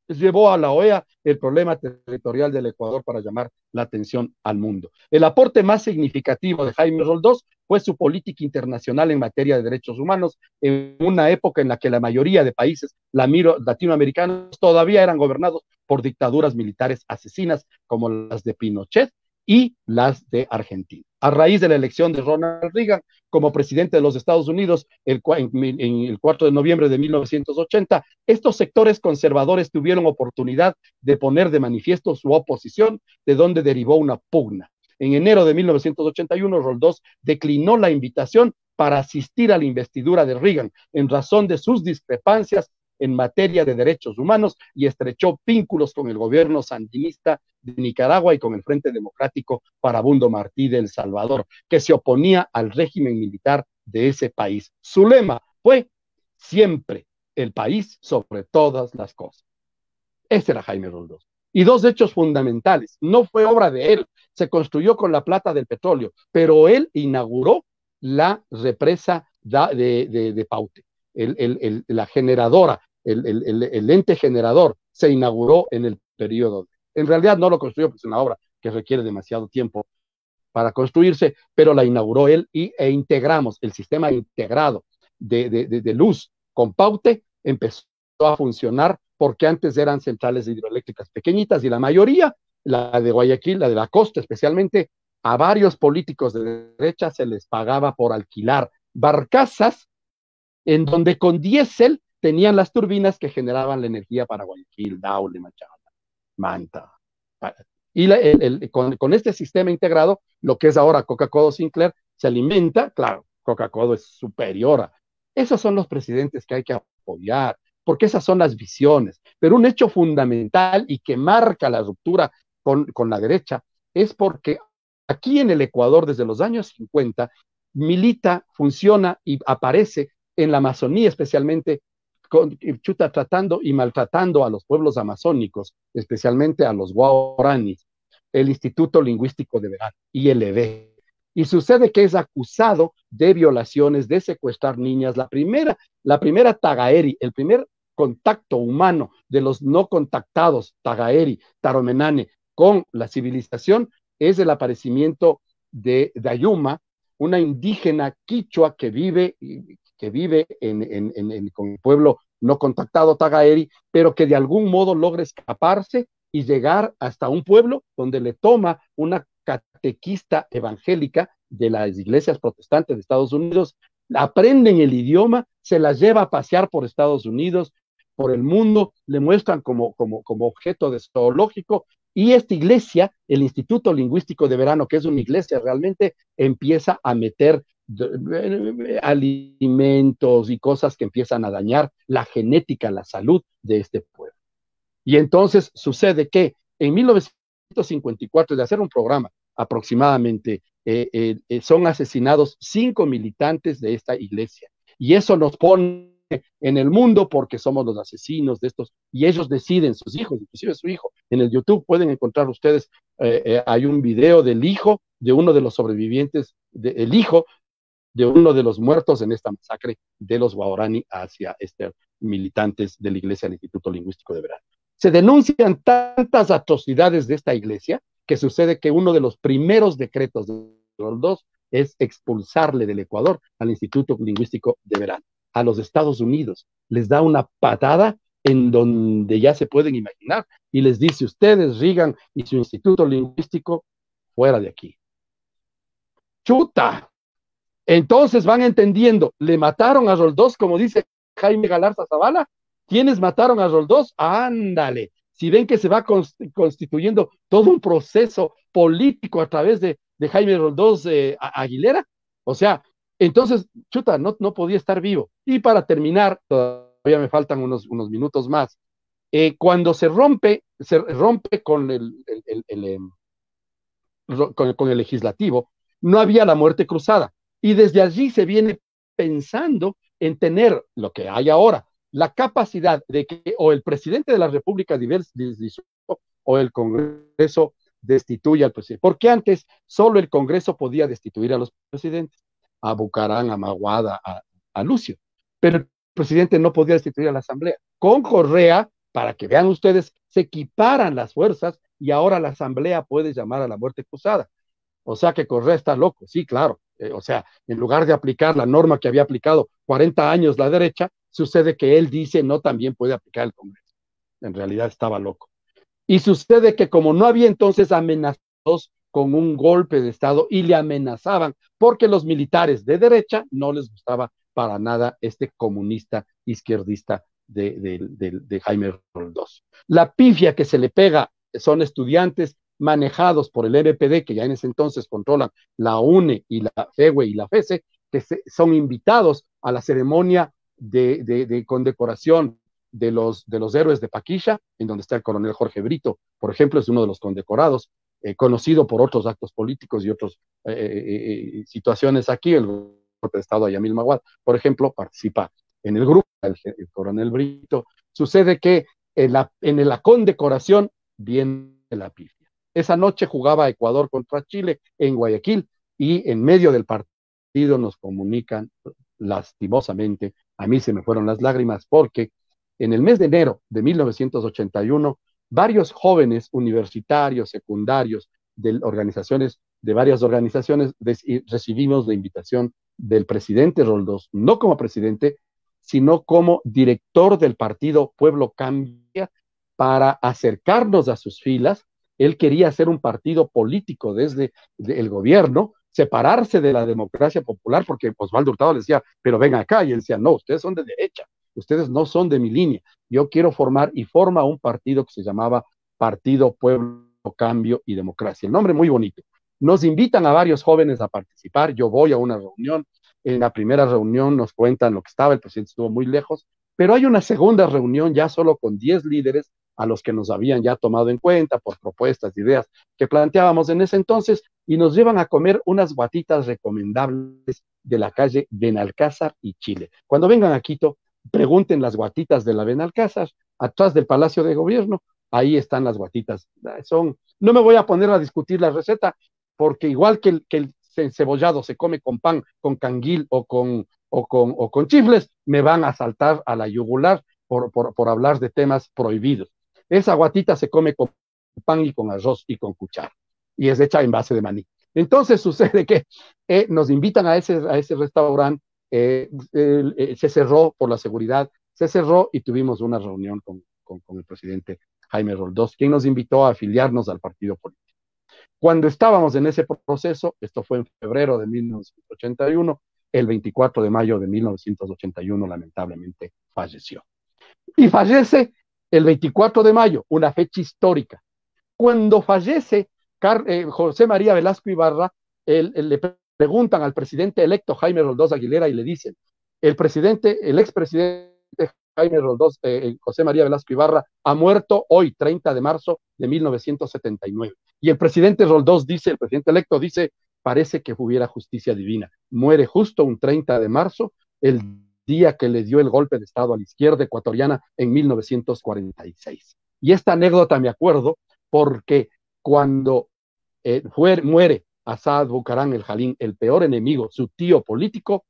[SPEAKER 3] llevó a la OEA el problema territorial del Ecuador para llamar la atención al mundo. El aporte más significativo de Jaime Roldós fue su política internacional en materia de derechos humanos en una época en la que la mayoría de países latinoamericanos todavía eran gobernados por dictaduras militares asesinas como las de Pinochet y las de Argentina. A raíz de la elección de Ronald Reagan como presidente de los Estados Unidos el, en, el 4 de noviembre de 1980, estos sectores conservadores tuvieron oportunidad de poner de manifiesto su oposición, de donde derivó una pugna. En enero de 1981, Roldós declinó la invitación para asistir a la investidura de Reagan en razón de sus discrepancias en materia de derechos humanos y estrechó vínculos con el gobierno sandinista de Nicaragua y con el Frente Democrático Farabundo Martí de El Salvador, que se oponía al régimen militar de ese país. Su lema fue siempre el país sobre todas las cosas. Ese era Jaime Roldós. Y dos hechos fundamentales. No fue obra de él, se construyó con la plata del petróleo, pero él inauguró la represa de, Paute, la generadora el, ente generador se inauguró en el periodo. En realidad no lo construyó, pues es una obra que requiere demasiado tiempo para construirse, pero la inauguró él y, e integramos el sistema integrado de, de, luz con Paute, empezó a funcionar porque antes eran centrales hidroeléctricas pequeñitas y la mayoría, la de Guayaquil, la de la costa especialmente, a varios políticos de derecha se les pagaba por alquilar barcazas en donde con diésel tenían las turbinas que generaban la energía para Guayaquil, Daule, Machada, Manta. Y con, este sistema integrado, lo que es ahora Coca-Cola Sinclair, se alimenta, claro, Coca-Cola es superior Esos son los presidentes que hay que apoyar, porque esas son las visiones. Pero un hecho fundamental y que marca la ruptura con, con la derecha es porque aquí en el Ecuador, desde los años 50, milita, funciona y aparece en la Amazonía, especialmente con, chuta, tratando y maltratando a los pueblos amazónicos, especialmente a los guaraníes, el Instituto Lingüístico de Verano, ILV. Y sucede que es acusado de violaciones, de secuestrar niñas. La primera, la primera Tagaeri, el primer contacto humano de los no contactados, Tagaeri, Taromenane, con la civilización, es el aparecimiento de Dayuma, una indígena quichua que vive, que vive en, con el pueblo no contactado Tagaeri, pero que de algún modo logra escaparse y llegar hasta un pueblo donde le toma una catequista evangélica de las iglesias protestantes de Estados Unidos, aprenden el idioma, se las lleva a pasear por Estados Unidos, por el mundo, le muestran como, como, como objeto de zoológico y esta iglesia, el Instituto Lingüístico de Verano, que es una iglesia realmente, empieza a meter alimentos y cosas que empiezan a dañar la genética, la salud de este pueblo. Y entonces sucede que en 1954, de hacer un programa aproximadamente, eh, eh, eh, son asesinados cinco militantes de esta iglesia. Y eso nos pone en el mundo porque somos los asesinos de estos y ellos deciden, sus hijos, inclusive su hijo. En el YouTube pueden encontrar ustedes, eh, eh, hay un video del hijo de uno de los sobrevivientes, el hijo de uno de los muertos en esta masacre de los Guarani hacia estos militantes de la iglesia del Instituto Lingüístico de Verano. Se denuncian tantas atrocidades de esta iglesia que sucede que uno de los primeros decretos de los dos es expulsarle del Ecuador al Instituto Lingüístico de Verano a los Estados Unidos, les da una patada en donde ya se pueden imaginar y les dice ustedes, Reagan y su instituto lingüístico, fuera de aquí. Chuta. Entonces van entendiendo, le mataron a Roldós, como dice Jaime Galarza Zavala. ¿Quiénes mataron a Roldós? Ándale. Si ven que se va constituyendo todo un proceso político a través de, Jaime Roldós eh, Aguilera, o sea, entonces, chuta, no, no podía estar vivo. Y para terminar, todavía me faltan unos, unos minutos más. Eh, cuando se rompe, se rompe con el, em, con, con el legislativo, no había la muerte cruzada. Y desde allí se viene pensando en tener lo que hay ahora, la capacidad de que o el presidente de la República o el Congreso destituya al presidente. Porque antes solo el Congreso podía destituir a los presidentes a Bucarán, a Maguada, a, Lucio. Pero el presidente no podía destituir a la Asamblea. Con Correa, para que vean ustedes, se equiparan las fuerzas y ahora la Asamblea puede llamar a la muerte cruzada. O sea que Correa está loco, sí, claro. Eh, o sea, en lugar de aplicar la norma que había aplicado 40 años la derecha, sucede que él dice no también puede aplicar el Congreso. En realidad estaba loco. Y sucede que como no había entonces amenazados con un golpe de Estado y le amenazaban porque los militares de derecha no les gustaba para nada este comunista izquierdista de, Jaime Roldós. La pifia que se le pega son estudiantes manejados por el MPD, que ya en ese entonces controlan la UNE y la FEWE y la FESE, que son invitados a la ceremonia de, condecoración de los, de los héroes de Paquilla, en donde está el coronel Jorge Brito, por ejemplo, es uno de los condecorados, eh, conocido por otros actos políticos y otras eh, eh, situaciones aquí, el golpe de Estado Ayamil Maguad, por ejemplo, participa en el grupo, el, coronel Brito. Sucede que en la, en la condecoración viene la pifia. Esa noche jugaba Ecuador contra Chile en Guayaquil y en medio del partido nos comunican lastimosamente, a mí se me fueron las lágrimas porque en el mes de enero de 1981 varios jóvenes universitarios, secundarios, de organizaciones, de varias organizaciones, recibimos la invitación del presidente Roldós, no como presidente, sino como director del partido Pueblo Cambia, para acercarnos a sus filas. Él quería hacer un partido político desde el gobierno, separarse de la democracia popular, porque Osvaldo Hurtado le decía, pero ven acá, y él decía, no, ustedes son de derecha, ustedes no son de mi línea, yo quiero formar y forma un partido que se llamaba Partido Pueblo, Cambio y Democracia. El nombre muy bonito. Nos invitan a varios jóvenes a participar, yo voy a una reunión, En la primera reunión nos cuentan lo que estaba, el presidente estuvo muy lejos, pero hay una segunda reunión ya solo con 10 líderes a los que nos habían ya tomado en cuenta por propuestas, ideas que planteábamos en ese entonces, y nos llevan a comer unas guatitas recomendables de la calle Benalcázar y Chile. Cuando vengan a Quito, pregunten las guatitas de la Benalcázar, atrás del Palacio de Gobierno, ahí están las guatitas. Son, no me voy a poner a discutir la receta, porque igual que el, que cebollado se come con pan, con canguil o con, o con, o con chifles, me van a saltar a la yugular por hablar de temas prohibidos. Esa guatita se come con pan y con arroz y con cuchara, y es hecha en base de maní. Entonces sucede que eh, nos invitan a ese, a ese restaurante, eh, eh, se cerró por la seguridad, se cerró y tuvimos una reunión con, con, el presidente Jaime Roldós, quien nos invitó a afiliarnos al partido político. Cuando estábamos en ese proceso, esto fue en febrero de 1981, el 24 de mayo de 1981 lamentablemente falleció. Y fallece el 24 de mayo, una fecha histórica. Cuando fallece eh, José María Velasco Ibarra, él, le preguntan al presidente electo Jaime Roldós Aguilera y le dicen, el presidente, el expresidente Jaime Roldós, eh, José María Velasco Ibarra, ha muerto hoy, 30 de marzo de 1979. Y el presidente Roldós dice, el presidente electo dice, parece que hubiera justicia divina. Muere justo un 30 de marzo, el día que le dio el golpe de Estado a la izquierda ecuatoriana en 1946. Y esta anécdota me acuerdo porque cuando eh, muere Asad Bucarán el Jalín, el peor enemigo, su tío político,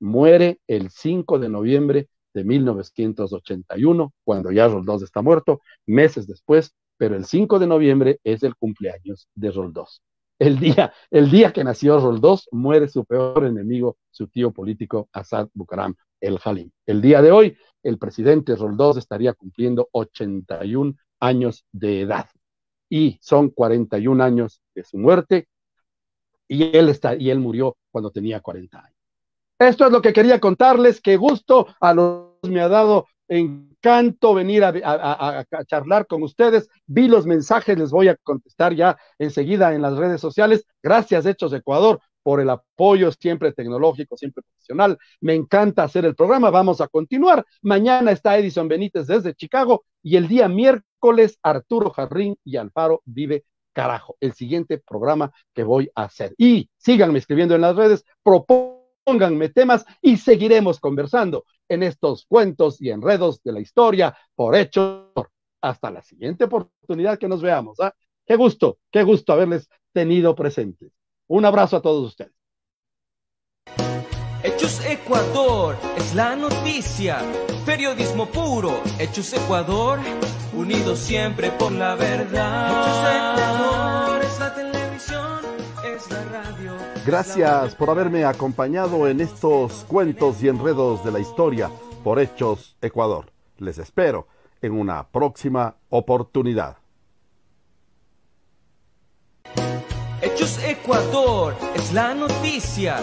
[SPEAKER 3] muere el 5 de noviembre de 1981, cuando ya Roldós está muerto, meses después, pero el 5 de noviembre es el cumpleaños de Roldós. El día, el día que nació Roldós, muere su peor enemigo, su tío político, Asad Bucaram, el Jalín. El día de hoy, el presidente Roldós estaría cumpliendo 81 años de edad y son 41 años de su muerte y él, está, y él murió cuando tenía 40 años. Esto es lo que quería contarles, qué gusto a los me ha dado encanto venir a, charlar con ustedes. Vi los mensajes, les voy a contestar ya enseguida en las redes sociales. Gracias, Hechos Ecuador, por el apoyo siempre tecnológico, siempre profesional. Me encanta hacer el programa. Vamos a continuar. Mañana está Edison Benítez desde Chicago y el día miércoles Arturo Jarrín y Alfaro Vive Carajo, el siguiente programa que voy a hacer. Y síganme escribiendo en las redes, propónganme temas y seguiremos conversando en estos cuentos y enredos de la historia por hecho. Hasta la siguiente oportunidad que nos veamos. ¿ah? Qué gusto, qué gusto haberles tenido presentes. Un abrazo a todos ustedes.
[SPEAKER 1] Hechos Ecuador es la noticia, periodismo puro, Hechos Ecuador, unidos siempre por la verdad.
[SPEAKER 2] Gracias por haberme acompañado en estos cuentos y enredos de la historia por Hechos Ecuador. Les espero en una próxima oportunidad.
[SPEAKER 1] Hechos Ecuador es la noticia.